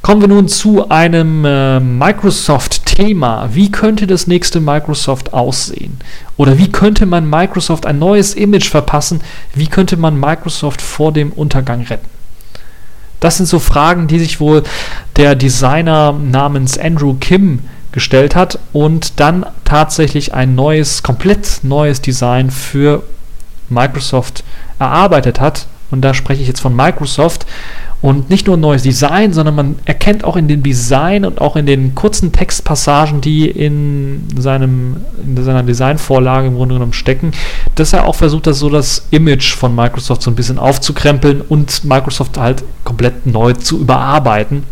Kommen wir nun zu einem äh, Microsoft-Thema. Wie könnte das nächste Microsoft aussehen? Oder wie könnte man Microsoft ein neues Image verpassen? Wie könnte man Microsoft vor dem Untergang retten? Das sind so Fragen, die sich wohl der Designer namens Andrew Kim gestellt hat und dann tatsächlich ein neues, komplett neues Design für Microsoft erarbeitet hat. Und da spreche ich jetzt von Microsoft. Und nicht nur ein neues Design, sondern man erkennt auch in dem Design und auch in den kurzen Textpassagen, die in, seinem, in seiner Designvorlage im Grunde genommen stecken, dass er auch versucht, das so das Image von Microsoft so ein bisschen aufzukrempeln und Microsoft halt komplett neu zu überarbeiten.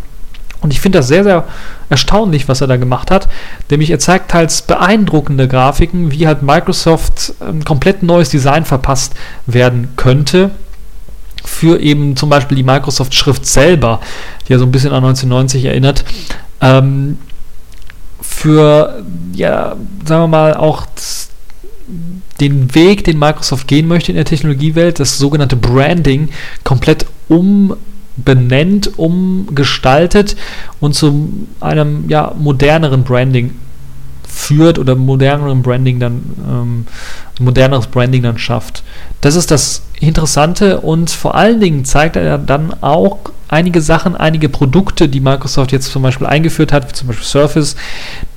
Und ich finde das sehr, sehr erstaunlich, was er da gemacht hat. Nämlich er zeigt teils beeindruckende Grafiken, wie halt Microsoft ein komplett neues Design verpasst werden könnte für eben zum Beispiel die Microsoft-Schrift selber, die ja so ein bisschen an 1990 erinnert, ähm, für, ja, sagen wir mal, auch den Weg, den Microsoft gehen möchte in der Technologiewelt, das sogenannte Branding, komplett umbenennt, umgestaltet und zu einem ja, moderneren Branding führt oder moderneren Branding dann, ähm, moderneres Branding dann schafft. Das ist das Interessante und vor allen Dingen zeigt er dann auch einige Sachen, einige Produkte, die Microsoft jetzt zum Beispiel eingeführt hat, wie zum Beispiel Surface,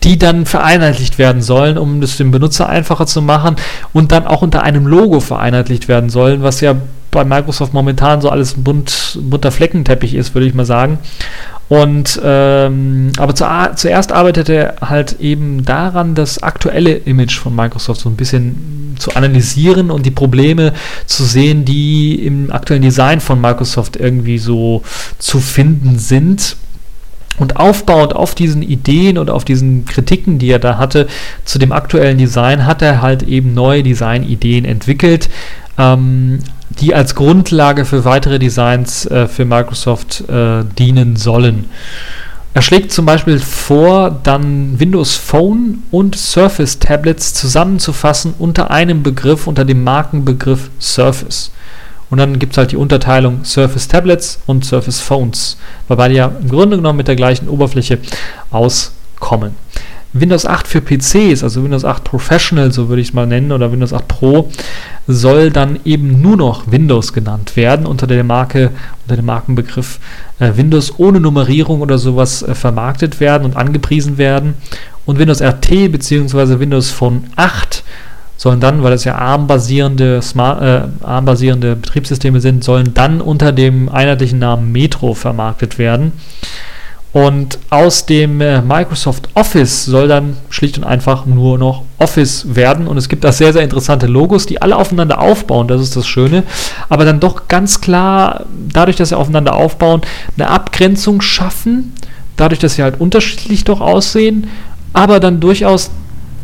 die dann vereinheitlicht werden sollen, um es dem Benutzer einfacher zu machen und dann auch unter einem Logo vereinheitlicht werden sollen, was ja bei Microsoft momentan so alles ein bunt, bunter Fleckenteppich ist, würde ich mal sagen. Und ähm, aber zu, zuerst arbeitet er halt eben daran, das aktuelle Image von Microsoft so ein bisschen zu analysieren und die Probleme zu sehen, die im aktuellen Design von Microsoft irgendwie so zu finden sind. Und aufbauend auf diesen Ideen und auf diesen Kritiken, die er da hatte, zu dem aktuellen Design, hat er halt eben neue Designideen entwickelt. Ähm, die als Grundlage für weitere Designs äh, für Microsoft äh, dienen sollen. Er schlägt zum Beispiel vor, dann Windows Phone und Surface Tablets zusammenzufassen unter einem Begriff, unter dem Markenbegriff Surface. Und dann gibt es halt die Unterteilung Surface Tablets und Surface Phones, weil beide ja im Grunde genommen mit der gleichen Oberfläche auskommen. Windows 8 für PCs, also Windows 8 Professional, so würde ich es mal nennen, oder Windows 8 Pro, soll dann eben nur noch Windows genannt werden, unter der Marke, unter dem Markenbegriff äh, Windows ohne Nummerierung oder sowas äh, vermarktet werden und angepriesen werden. Und Windows RT bzw. Windows Phone 8 sollen dann, weil es ja ARM-basierende äh, ARM Betriebssysteme sind, sollen dann unter dem einheitlichen Namen Metro vermarktet werden. Und aus dem äh, Microsoft Office soll dann schlicht und einfach nur noch Office werden. Und es gibt da sehr, sehr interessante Logos, die alle aufeinander aufbauen. Das ist das Schöne. Aber dann doch ganz klar, dadurch, dass sie aufeinander aufbauen, eine Abgrenzung schaffen. Dadurch, dass sie halt unterschiedlich doch aussehen. Aber dann durchaus,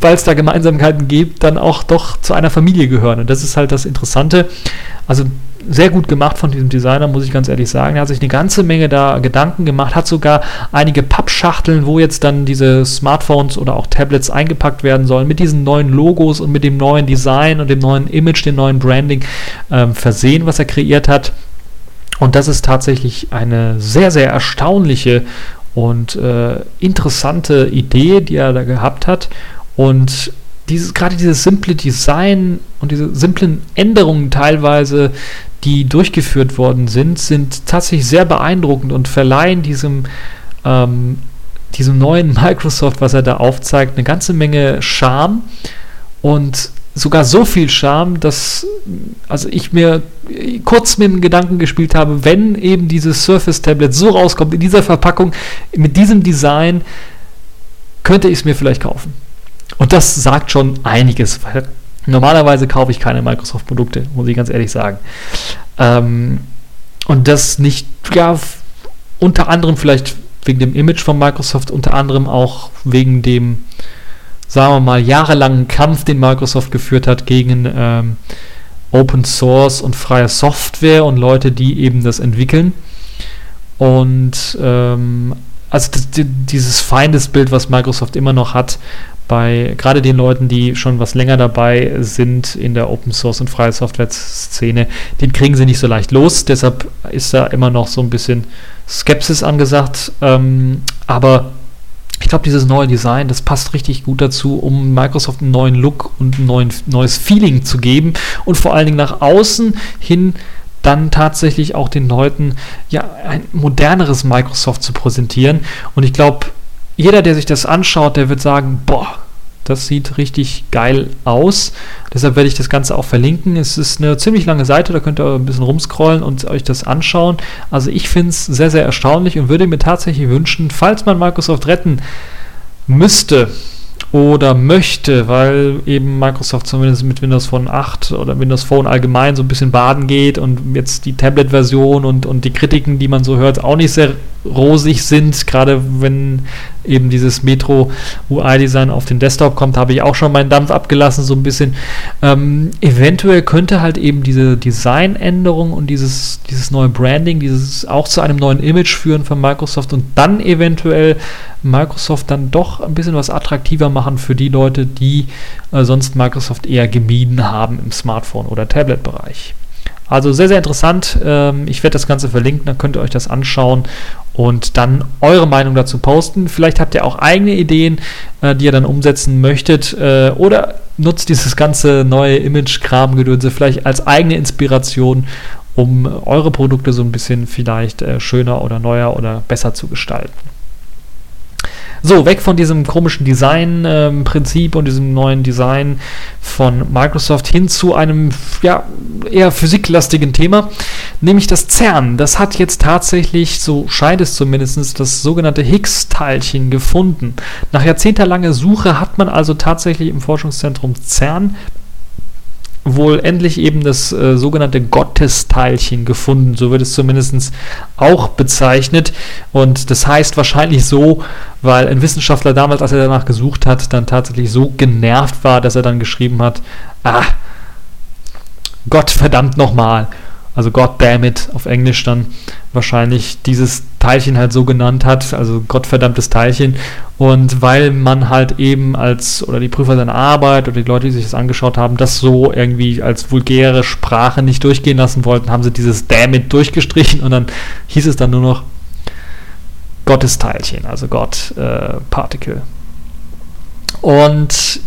weil es da Gemeinsamkeiten gibt, dann auch doch zu einer Familie gehören. Und das ist halt das Interessante. Also sehr gut gemacht von diesem Designer, muss ich ganz ehrlich sagen. Er hat sich eine ganze Menge da Gedanken gemacht, hat sogar einige Pappschachteln, wo jetzt dann diese Smartphones oder auch Tablets eingepackt werden sollen, mit diesen neuen Logos und mit dem neuen Design und dem neuen Image, dem neuen Branding ähm, versehen, was er kreiert hat. Und das ist tatsächlich eine sehr, sehr erstaunliche und äh, interessante Idee, die er da gehabt hat. Und dieses, gerade dieses simple Design und diese simplen Änderungen teilweise, die durchgeführt worden sind, sind tatsächlich sehr beeindruckend und verleihen diesem, ähm, diesem neuen Microsoft, was er da aufzeigt, eine ganze Menge Charme und sogar so viel Charme, dass also ich mir kurz mit dem Gedanken gespielt habe, wenn eben dieses Surface Tablet so rauskommt, in dieser Verpackung, mit diesem Design, könnte ich es mir vielleicht kaufen. Und das sagt schon einiges, weil normalerweise kaufe ich keine Microsoft-Produkte, muss ich ganz ehrlich sagen. Ähm, und das nicht, ja, unter anderem vielleicht wegen dem Image von Microsoft, unter anderem auch wegen dem, sagen wir mal, jahrelangen Kampf, den Microsoft geführt hat gegen ähm, Open Source und freie Software und Leute, die eben das entwickeln. Und ähm, also dieses Feindesbild, was Microsoft immer noch hat, bei gerade den Leuten, die schon was länger dabei sind in der Open Source und freie Software Szene, den kriegen sie nicht so leicht los. Deshalb ist da immer noch so ein bisschen Skepsis angesagt. Ähm, aber ich glaube, dieses neue Design, das passt richtig gut dazu, um Microsoft einen neuen Look und ein neuen, neues Feeling zu geben und vor allen Dingen nach außen hin dann tatsächlich auch den Leuten ja ein moderneres Microsoft zu präsentieren. Und ich glaube, jeder, der sich das anschaut, der wird sagen, boah, das sieht richtig geil aus. Deshalb werde ich das Ganze auch verlinken. Es ist eine ziemlich lange Seite, da könnt ihr ein bisschen rumscrollen und euch das anschauen. Also ich finde es sehr, sehr erstaunlich und würde mir tatsächlich wünschen, falls man Microsoft retten müsste, oder möchte, weil eben Microsoft zumindest mit Windows Phone 8 oder Windows Phone allgemein so ein bisschen baden geht und jetzt die Tablet-Version und, und die Kritiken, die man so hört, auch nicht sehr rosig sind, gerade wenn eben dieses Metro UI-Design auf den Desktop kommt, habe ich auch schon meinen Dampf abgelassen, so ein bisschen. Ähm, eventuell könnte halt eben diese Designänderung und dieses, dieses neue Branding, dieses auch zu einem neuen Image führen von Microsoft und dann eventuell Microsoft dann doch ein bisschen was attraktiver machen für die Leute, die äh, sonst Microsoft eher gemieden haben im Smartphone- oder Tablet-Bereich. Also sehr, sehr interessant. Ähm, ich werde das Ganze verlinken, dann könnt ihr euch das anschauen und dann eure Meinung dazu posten. Vielleicht habt ihr auch eigene Ideen, äh, die ihr dann umsetzen möchtet äh, oder nutzt dieses ganze neue Image-Kram-Gedönse vielleicht als eigene Inspiration, um eure Produkte so ein bisschen vielleicht äh, schöner oder neuer oder besser zu gestalten. So, weg von diesem komischen Design-Prinzip ähm, und diesem neuen Design von Microsoft hin zu einem ja, eher physiklastigen Thema, nämlich das CERN. Das hat jetzt tatsächlich, so scheint es zumindest, das sogenannte Higgs-Teilchen gefunden. Nach jahrzehntelanger Suche hat man also tatsächlich im Forschungszentrum CERN wohl endlich eben das äh, sogenannte Gottesteilchen gefunden. So wird es zumindest auch bezeichnet. Und das heißt wahrscheinlich so, weil ein Wissenschaftler damals, als er danach gesucht hat, dann tatsächlich so genervt war, dass er dann geschrieben hat, ah, Gott verdammt nochmal also God damn it auf Englisch dann wahrscheinlich dieses Teilchen halt so genannt hat, also Gottverdammtes Teilchen. Und weil man halt eben als, oder die Prüfer seiner Arbeit oder die Leute, die sich das angeschaut haben, das so irgendwie als vulgäre Sprache nicht durchgehen lassen wollten, haben sie dieses damn it durchgestrichen und dann hieß es dann nur noch Gottes Teilchen, also God äh, Particle. Und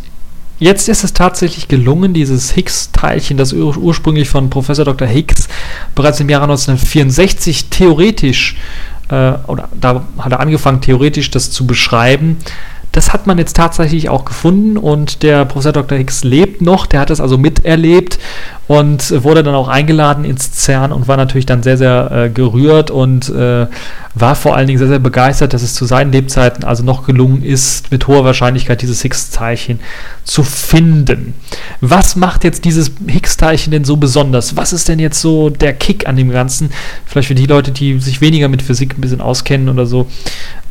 Jetzt ist es tatsächlich gelungen, dieses Higgs-Teilchen, das ur ursprünglich von Professor Dr. Higgs bereits im Jahre 1964 theoretisch, äh, oder da hat er angefangen, theoretisch das zu beschreiben, das hat man jetzt tatsächlich auch gefunden und der Professor Dr. Higgs lebt noch, der hat das also miterlebt und wurde dann auch eingeladen ins CERN und war natürlich dann sehr, sehr äh, gerührt und äh, war vor allen Dingen sehr, sehr begeistert, dass es zu seinen Lebzeiten also noch gelungen ist, mit hoher Wahrscheinlichkeit dieses Higgs-Teilchen zu finden. Was macht jetzt dieses Higgs-Teilchen denn so besonders? Was ist denn jetzt so der Kick an dem Ganzen? Vielleicht für die Leute, die sich weniger mit Physik ein bisschen auskennen oder so.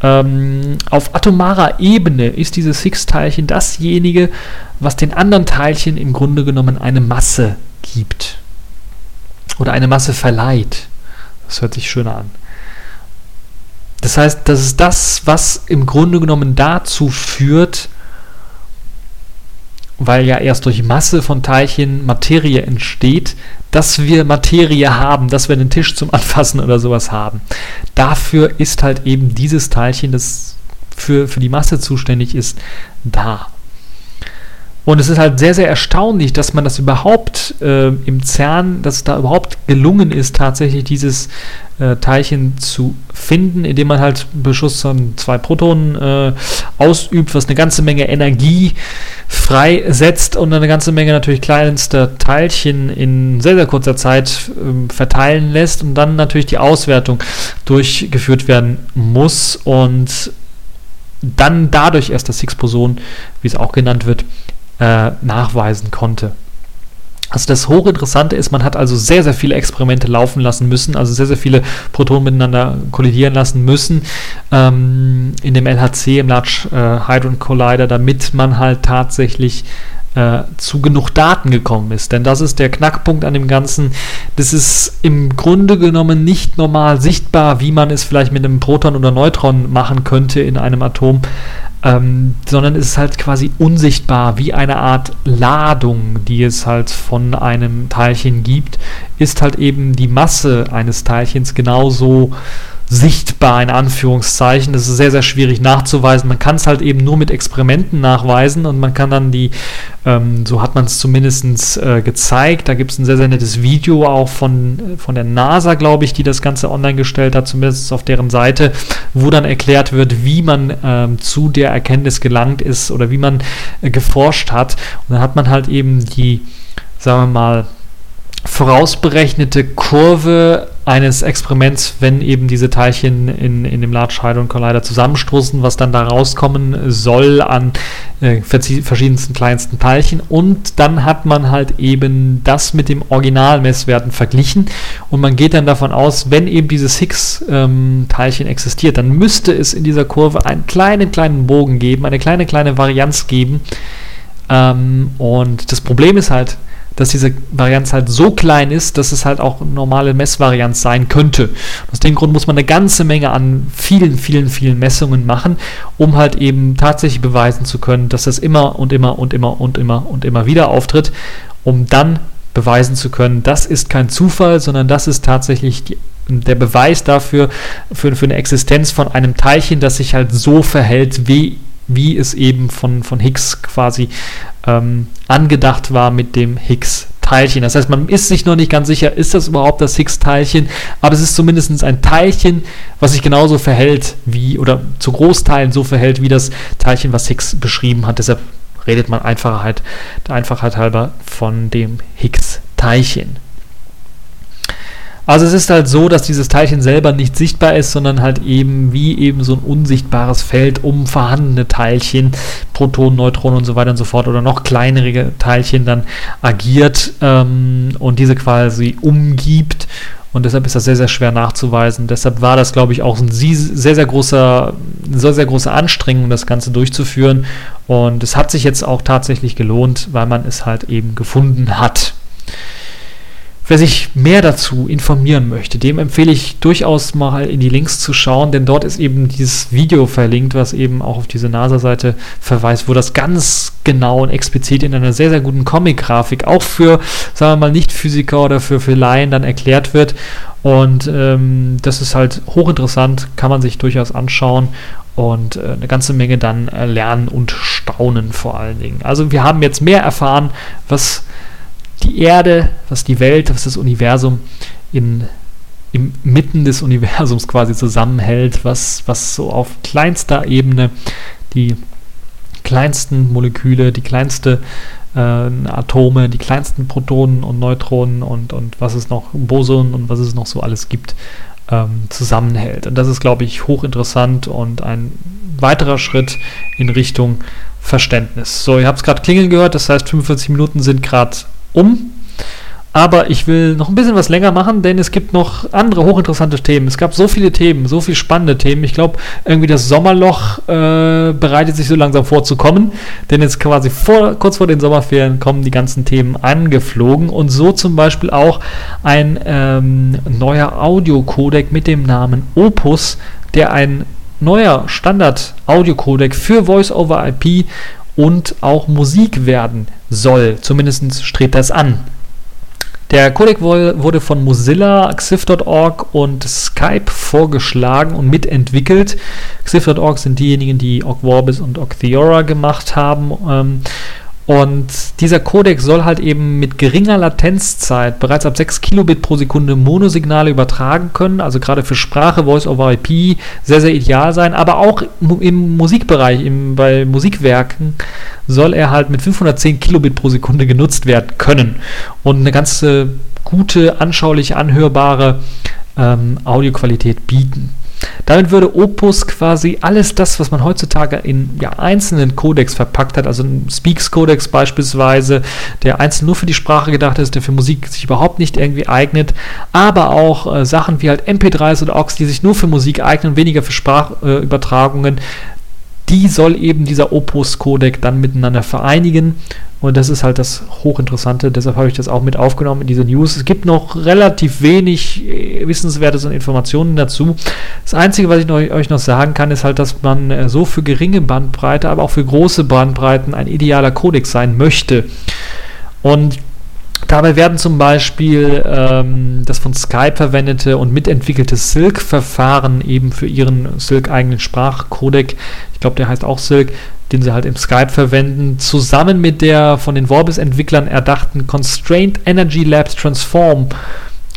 Ähm, auf atomarer Ebene ist dieses Higgs-Teilchen dasjenige, was den anderen Teilchen im Grunde genommen eine Masse gibt. Oder eine Masse verleiht. Das hört sich schöner an. Das heißt, das ist das, was im Grunde genommen dazu führt, weil ja erst durch Masse von Teilchen Materie entsteht, dass wir Materie haben, dass wir einen Tisch zum Anfassen oder sowas haben. Dafür ist halt eben dieses Teilchen, das für, für die Masse zuständig ist, da. Und es ist halt sehr, sehr erstaunlich, dass man das überhaupt äh, im CERN, dass es da überhaupt gelungen ist, tatsächlich dieses äh, Teilchen zu finden, indem man halt Beschuss von zwei Protonen äh, ausübt, was eine ganze Menge Energie freisetzt und eine ganze Menge natürlich kleinster Teilchen in sehr, sehr kurzer Zeit ähm, verteilen lässt und dann natürlich die Auswertung durchgeführt werden muss und dann dadurch erst das Higgs-Boson, wie es auch genannt wird, äh, nachweisen konnte. Also das Hochinteressante ist, man hat also sehr, sehr viele Experimente laufen lassen müssen, also sehr, sehr viele Protonen miteinander kollidieren lassen müssen ähm, in dem LHC, im Large äh, Hadron Collider, damit man halt tatsächlich äh, zu genug Daten gekommen ist. Denn das ist der Knackpunkt an dem Ganzen. Das ist im Grunde genommen nicht normal sichtbar, wie man es vielleicht mit einem Proton oder Neutron machen könnte in einem Atom ähm, sondern es ist halt quasi unsichtbar, wie eine Art Ladung, die es halt von einem Teilchen gibt, ist halt eben die Masse eines Teilchens genauso sichtbar in Anführungszeichen. Das ist sehr, sehr schwierig nachzuweisen. Man kann es halt eben nur mit Experimenten nachweisen und man kann dann die, ähm, so hat man es zumindest äh, gezeigt. Da gibt es ein sehr, sehr nettes Video auch von, von der NASA, glaube ich, die das Ganze online gestellt hat, zumindest auf deren Seite, wo dann erklärt wird, wie man ähm, zu der Erkenntnis gelangt ist oder wie man äh, geforscht hat. Und dann hat man halt eben die, sagen wir mal, vorausberechnete Kurve eines Experiments, wenn eben diese Teilchen in, in dem Large Hadron Collider zusammenstoßen, was dann da rauskommen soll an äh, verschiedensten kleinsten Teilchen. Und dann hat man halt eben das mit dem Originalmesswerten verglichen und man geht dann davon aus, wenn eben dieses Higgs-Teilchen ähm, existiert, dann müsste es in dieser Kurve einen kleinen, kleinen Bogen geben, eine kleine, kleine Varianz geben. Ähm, und das Problem ist halt, dass diese Varianz halt so klein ist, dass es halt auch normale Messvarianz sein könnte. Aus dem Grund muss man eine ganze Menge an vielen, vielen, vielen Messungen machen, um halt eben tatsächlich beweisen zu können, dass das immer und immer und immer und immer und immer wieder auftritt, um dann beweisen zu können, das ist kein Zufall, sondern das ist tatsächlich die der Beweis dafür, für, für eine Existenz von einem Teilchen, das sich halt so verhält, wie, wie es eben von, von Higgs quasi ähm, angedacht war mit dem Higgs-Teilchen. Das heißt, man ist sich noch nicht ganz sicher, ist das überhaupt das Higgs-Teilchen, aber es ist zumindest ein Teilchen, was sich genauso verhält wie, oder zu Großteilen so verhält, wie das Teilchen, was Higgs beschrieben hat. Deshalb redet man Einfachheit, der Einfachheit halber von dem Higgs-Teilchen. Also es ist halt so, dass dieses Teilchen selber nicht sichtbar ist, sondern halt eben wie eben so ein unsichtbares Feld um vorhandene Teilchen, Protonen, Neutronen und so weiter und so fort oder noch kleinere Teilchen dann agiert ähm, und diese quasi umgibt. Und deshalb ist das sehr, sehr schwer nachzuweisen. Deshalb war das, glaube ich, auch ein sehr, sehr großer, sehr, sehr große Anstrengung, das Ganze durchzuführen. Und es hat sich jetzt auch tatsächlich gelohnt, weil man es halt eben gefunden hat. Wer sich mehr dazu informieren möchte, dem empfehle ich durchaus mal in die Links zu schauen, denn dort ist eben dieses Video verlinkt, was eben auch auf diese NASA-Seite verweist, wo das ganz genau und explizit in einer sehr, sehr guten Comic-Grafik auch für, sagen wir mal, Nicht-Physiker oder für, für Laien dann erklärt wird. Und ähm, das ist halt hochinteressant, kann man sich durchaus anschauen und äh, eine ganze Menge dann äh, lernen und staunen vor allen Dingen. Also wir haben jetzt mehr erfahren, was die Erde, was die Welt, was das Universum in, im Mitten des Universums quasi zusammenhält, was, was so auf kleinster Ebene die kleinsten Moleküle, die kleinste äh, Atome, die kleinsten Protonen und Neutronen und, und was es noch, Bosonen und was es noch so alles gibt, ähm, zusammenhält. Und das ist, glaube ich, hochinteressant und ein weiterer Schritt in Richtung Verständnis. So, ihr habt es gerade klingeln gehört, das heißt 45 Minuten sind gerade um. Aber ich will noch ein bisschen was länger machen, denn es gibt noch andere hochinteressante Themen. Es gab so viele Themen, so viele spannende Themen. Ich glaube, irgendwie das Sommerloch äh, bereitet sich so langsam vor zu kommen, denn jetzt quasi vor, kurz vor den Sommerferien kommen die ganzen Themen angeflogen und so zum Beispiel auch ein ähm, neuer Audiocodec mit dem Namen Opus, der ein neuer Standard-Audio-Codec für Voice-over-IP und auch Musik werden soll. Zumindest strebt das an. Der Codec wurde von Mozilla, Xif.org und Skype vorgeschlagen und mitentwickelt. Xif.org sind diejenigen, die Ogg Vorbis und Ogg Theora gemacht haben. Und dieser Codec soll halt eben mit geringer Latenzzeit bereits ab 6 Kilobit pro Sekunde Monosignale übertragen können, also gerade für Sprache, Voice over IP sehr, sehr ideal sein, aber auch im Musikbereich, im, bei Musikwerken soll er halt mit 510 Kilobit pro Sekunde genutzt werden können. Und eine ganz gute, anschaulich anhörbare ähm, Audioqualität bieten. Damit würde Opus quasi alles das, was man heutzutage in ja, einzelnen Codecs verpackt hat, also ein Speaks-Codex beispielsweise, der einzeln nur für die Sprache gedacht ist, der für Musik sich überhaupt nicht irgendwie eignet, aber auch äh, Sachen wie halt MP3s oder AUX, die sich nur für Musik eignen, weniger für Sprachübertragungen, äh, die soll eben dieser Opus-Codec dann miteinander vereinigen. Und das ist halt das Hochinteressante, deshalb habe ich das auch mit aufgenommen in diese News. Es gibt noch relativ wenig äh, Wissenswertes und Informationen dazu. Das Einzige, was ich euch noch sagen kann, ist halt, dass man äh, so für geringe Bandbreite, aber auch für große Bandbreiten ein idealer Codec sein möchte. Und Dabei werden zum Beispiel ähm, das von Skype verwendete und mitentwickelte Silk-Verfahren eben für ihren Silk-eigenen Sprachcodec, ich glaube, der heißt auch Silk, den sie halt im Skype verwenden, zusammen mit der von den Vorbis-Entwicklern erdachten Constrained Energy Labs Transform,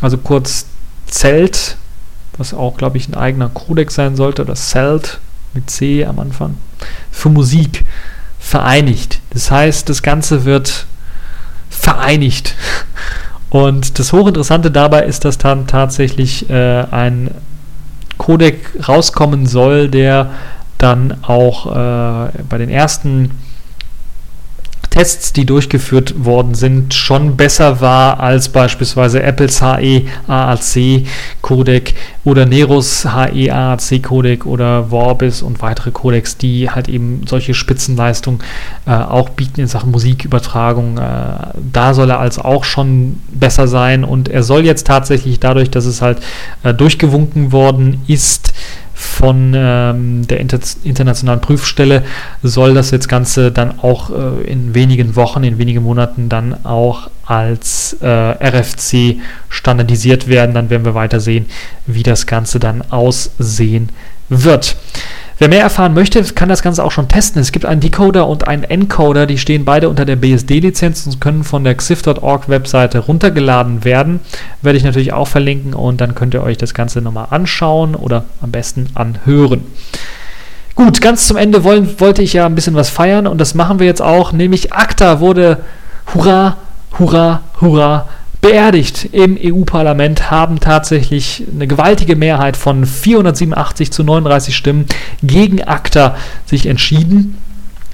also kurz CELT, was auch, glaube ich, ein eigener Codec sein sollte, oder CELT mit C am Anfang, für Musik vereinigt. Das heißt, das Ganze wird vereinigt. Und das Hochinteressante dabei ist, dass dann tatsächlich äh, ein Codec rauskommen soll, der dann auch äh, bei den ersten Tests, die durchgeführt worden sind, schon besser war als beispielsweise Apples HE AAC Codec oder Neros HE AAC Codec oder Vorbis und weitere Codecs, die halt eben solche Spitzenleistungen äh, auch bieten in Sachen Musikübertragung. Äh, da soll er also auch schon besser sein und er soll jetzt tatsächlich dadurch, dass es halt äh, durchgewunken worden ist, von ähm, der Inter internationalen Prüfstelle soll das jetzt Ganze dann auch äh, in wenigen Wochen, in wenigen Monaten dann auch als äh, RFC standardisiert werden. Dann werden wir weiter sehen, wie das Ganze dann aussehen wird. Wer mehr erfahren möchte, kann das Ganze auch schon testen. Es gibt einen Decoder und einen Encoder, die stehen beide unter der BSD-Lizenz und können von der xif.org Webseite runtergeladen werden. Werde ich natürlich auch verlinken und dann könnt ihr euch das Ganze nochmal anschauen oder am besten anhören. Gut, ganz zum Ende wollen, wollte ich ja ein bisschen was feiern und das machen wir jetzt auch, nämlich ACTA wurde, hurra, hurra, hurra, beerdigt im EU-Parlament, haben tatsächlich eine gewaltige Mehrheit von 487 zu 39 Stimmen gegen ACTA sich entschieden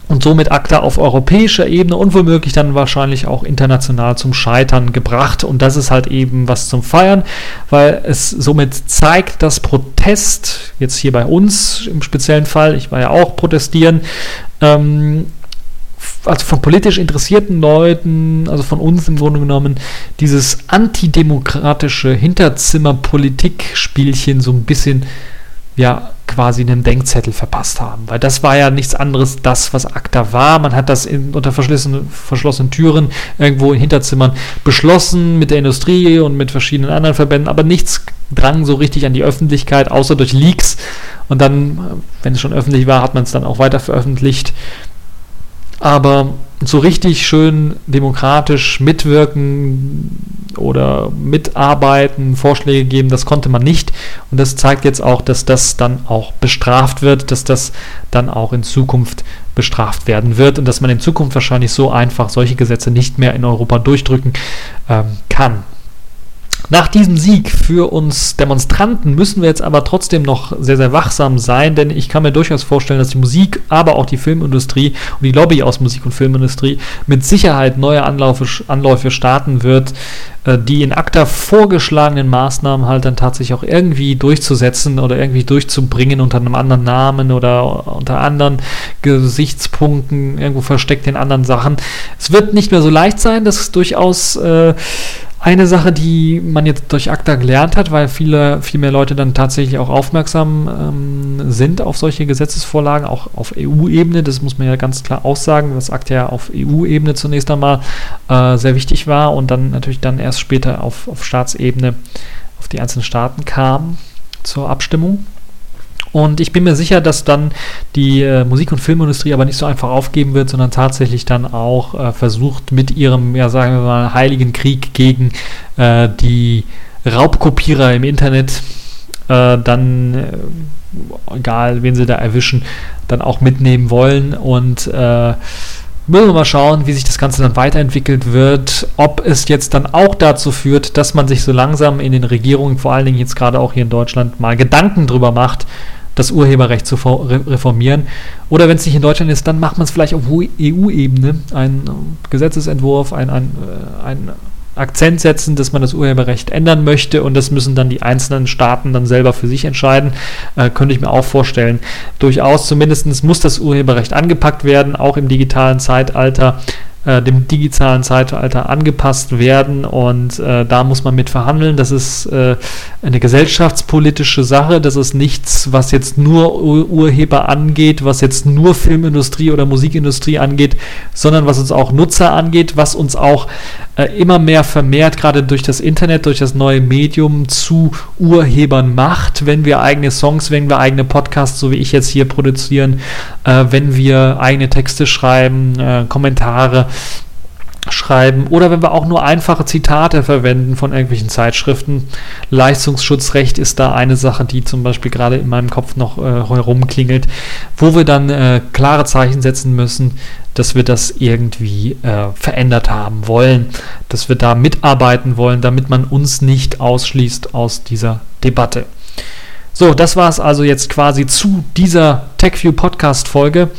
und somit ACTA auf europäischer Ebene und womöglich dann wahrscheinlich auch international zum Scheitern gebracht. Und das ist halt eben was zum Feiern, weil es somit zeigt, dass Protest, jetzt hier bei uns im speziellen Fall, ich war ja auch protestieren, ähm, also von politisch interessierten Leuten, also von uns im Grunde genommen, dieses antidemokratische Hinterzimmer-Politik-Spielchen so ein bisschen, ja, quasi einen Denkzettel verpasst haben. Weil das war ja nichts anderes, das, was ACTA war. Man hat das in, unter verschlossenen, verschlossenen Türen irgendwo in Hinterzimmern beschlossen mit der Industrie und mit verschiedenen anderen Verbänden, aber nichts drang so richtig an die Öffentlichkeit, außer durch Leaks. Und dann, wenn es schon öffentlich war, hat man es dann auch weiter veröffentlicht. Aber so richtig schön demokratisch mitwirken oder mitarbeiten, Vorschläge geben, das konnte man nicht. Und das zeigt jetzt auch, dass das dann auch bestraft wird, dass das dann auch in Zukunft bestraft werden wird und dass man in Zukunft wahrscheinlich so einfach solche Gesetze nicht mehr in Europa durchdrücken ähm, kann. Nach diesem Sieg für uns Demonstranten müssen wir jetzt aber trotzdem noch sehr, sehr wachsam sein, denn ich kann mir durchaus vorstellen, dass die Musik, aber auch die Filmindustrie und die Lobby aus Musik- und Filmindustrie mit Sicherheit neue Anläufe, Anläufe starten wird, äh, die in ACTA vorgeschlagenen Maßnahmen halt dann tatsächlich auch irgendwie durchzusetzen oder irgendwie durchzubringen unter einem anderen Namen oder unter anderen Gesichtspunkten, irgendwo versteckt in anderen Sachen. Es wird nicht mehr so leicht sein, das ist durchaus äh, eine Sache, die man jetzt durch ACTA gelernt hat, weil viele, viel mehr Leute dann tatsächlich auch aufmerksam ähm, sind auf solche Gesetzesvorlagen, auch auf EU-Ebene, das muss man ja ganz klar aussagen, dass ACTA ja auf EU-Ebene zunächst einmal äh, sehr wichtig war und dann natürlich dann erst später auf, auf Staatsebene auf die einzelnen Staaten kam zur Abstimmung. Und ich bin mir sicher, dass dann die äh, Musik- und Filmindustrie aber nicht so einfach aufgeben wird, sondern tatsächlich dann auch äh, versucht, mit ihrem, ja, sagen wir mal, heiligen Krieg gegen äh, die Raubkopierer im Internet äh, dann, äh, egal wen sie da erwischen, dann auch mitnehmen wollen. Und äh, müssen wir mal schauen, wie sich das Ganze dann weiterentwickelt wird, ob es jetzt dann auch dazu führt, dass man sich so langsam in den Regierungen, vor allen Dingen jetzt gerade auch hier in Deutschland, mal Gedanken drüber macht, das Urheberrecht zu reformieren. Oder wenn es nicht in Deutschland ist, dann macht man es vielleicht auf EU-Ebene, ein Gesetzesentwurf, ein, ein, äh, ein Akzent setzen, dass man das Urheberrecht ändern möchte und das müssen dann die einzelnen Staaten dann selber für sich entscheiden. Äh, könnte ich mir auch vorstellen. Durchaus zumindest muss das Urheberrecht angepackt werden, auch im digitalen Zeitalter. Äh, dem digitalen Zeitalter angepasst werden und äh, da muss man mit verhandeln. Das ist äh, eine gesellschaftspolitische Sache. Das ist nichts, was jetzt nur Ur Urheber angeht, was jetzt nur Filmindustrie oder Musikindustrie angeht, sondern was uns auch Nutzer angeht, was uns auch äh, immer mehr vermehrt, gerade durch das Internet, durch das neue Medium zu Urhebern macht, wenn wir eigene Songs, wenn wir eigene Podcasts, so wie ich jetzt hier produzieren, äh, wenn wir eigene Texte schreiben, äh, Kommentare schreiben oder wenn wir auch nur einfache Zitate verwenden von irgendwelchen Zeitschriften. Leistungsschutzrecht ist da eine Sache, die zum Beispiel gerade in meinem Kopf noch äh, herumklingelt, wo wir dann äh, klare Zeichen setzen müssen, dass wir das irgendwie äh, verändert haben wollen, dass wir da mitarbeiten wollen, damit man uns nicht ausschließt aus dieser Debatte. So, das war es also jetzt quasi zu dieser TechView Podcast Folge.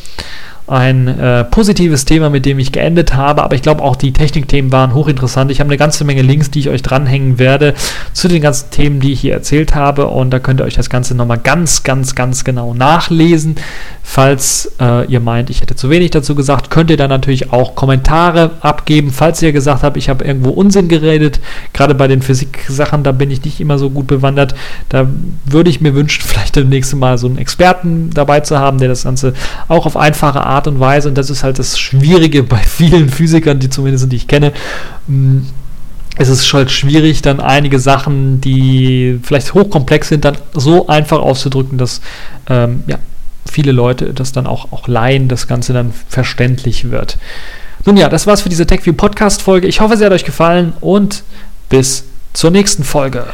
Ein äh, positives Thema, mit dem ich geendet habe. Aber ich glaube auch die Technikthemen waren hochinteressant. Ich habe eine ganze Menge Links, die ich euch dranhängen werde zu den ganzen Themen, die ich hier erzählt habe. Und da könnt ihr euch das Ganze nochmal ganz, ganz, ganz genau nachlesen. Falls äh, ihr meint, ich hätte zu wenig dazu gesagt, könnt ihr dann natürlich auch Kommentare abgeben. Falls ihr gesagt habt, ich habe irgendwo Unsinn geredet, gerade bei den Physik-Sachen, da bin ich nicht immer so gut bewandert. Da würde ich mir wünschen, vielleicht das nächste Mal so einen Experten dabei zu haben, der das Ganze auch auf einfache Art und Weise, und das ist halt das Schwierige bei vielen Physikern, die zumindest die ich kenne, mm, es ist halt schwierig, dann einige Sachen, die vielleicht hochkomplex sind, dann so einfach auszudrücken, dass ähm, ja, viele Leute das dann auch, auch leihen, das Ganze dann verständlich wird. Nun ja, das war's für diese TechView Podcast Folge. Ich hoffe, sie hat euch gefallen und bis zur nächsten Folge.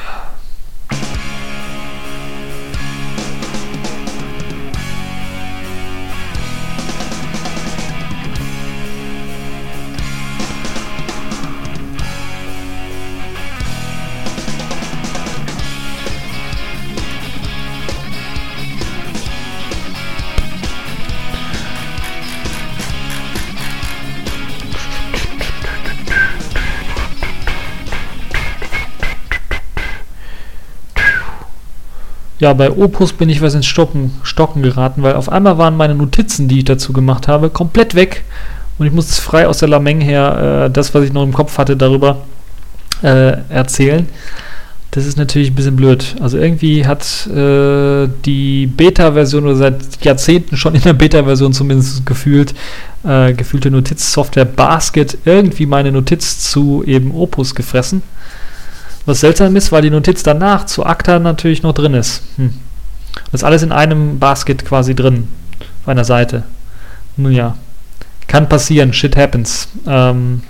Ja, bei Opus bin ich was ins Stocken, Stocken geraten, weil auf einmal waren meine Notizen, die ich dazu gemacht habe, komplett weg. Und ich musste frei aus der Lameng her äh, das, was ich noch im Kopf hatte, darüber äh, erzählen. Das ist natürlich ein bisschen blöd. Also irgendwie hat äh, die Beta-Version oder seit Jahrzehnten schon in der Beta-Version zumindest gefühlt, äh, gefühlte Notizsoftware Basket irgendwie meine Notiz zu eben Opus gefressen. Was seltsam ist, weil die Notiz danach zu ACTA natürlich noch drin ist. Hm. Das ist alles in einem Basket quasi drin, auf einer Seite. Nun ja, kann passieren, shit happens. Ähm,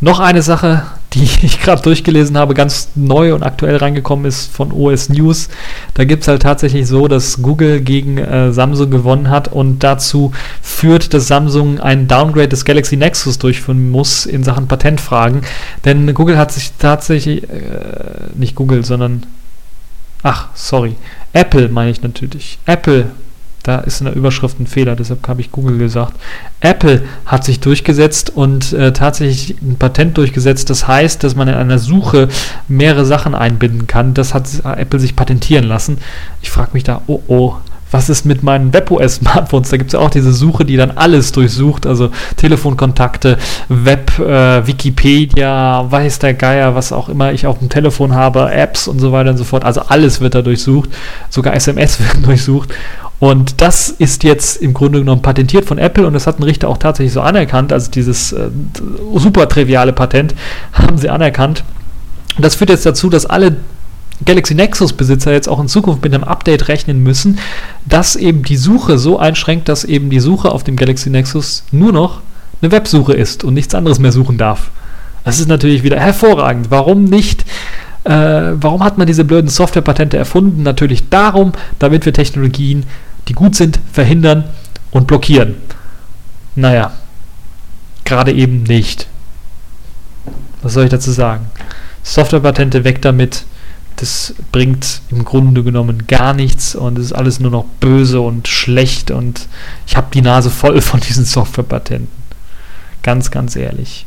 noch eine Sache, die ich gerade durchgelesen habe, ganz neu und aktuell reingekommen ist von OS News. Da gibt es halt tatsächlich so, dass Google gegen äh, Samsung gewonnen hat und dazu führt, dass Samsung einen Downgrade des Galaxy Nexus durchführen muss in Sachen Patentfragen. Denn Google hat sich tatsächlich, äh, nicht Google, sondern, ach, sorry, Apple meine ich natürlich. Apple da ist in der Überschrift ein Fehler, deshalb habe ich Google gesagt. Apple hat sich durchgesetzt und äh, tatsächlich ein Patent durchgesetzt. Das heißt, dass man in einer Suche mehrere Sachen einbinden kann. Das hat Apple sich patentieren lassen. Ich frage mich da, oh oh, was ist mit meinen WebOS-Smartphones? Da gibt es ja auch diese Suche, die dann alles durchsucht, also Telefonkontakte, Web, äh, Wikipedia, weiß der Geier, was auch immer ich auf dem Telefon habe, Apps und so weiter und so fort. Also alles wird da durchsucht, sogar SMS wird durchsucht. Und das ist jetzt im Grunde genommen patentiert von Apple und das hat ein Richter auch tatsächlich so anerkannt. Also dieses äh, super triviale Patent haben sie anerkannt. Und das führt jetzt dazu, dass alle Galaxy Nexus Besitzer jetzt auch in Zukunft mit einem Update rechnen müssen, dass eben die Suche so einschränkt, dass eben die Suche auf dem Galaxy Nexus nur noch eine Websuche ist und nichts anderes mehr suchen darf. Das ist natürlich wieder hervorragend. Warum nicht? Äh, warum hat man diese blöden Softwarepatente erfunden? Natürlich darum, damit wir Technologien die gut sind, verhindern und blockieren. Naja, gerade eben nicht. Was soll ich dazu sagen? Softwarepatente weg damit. Das bringt im Grunde genommen gar nichts und es ist alles nur noch böse und schlecht und ich habe die Nase voll von diesen Softwarepatenten. Ganz, ganz ehrlich.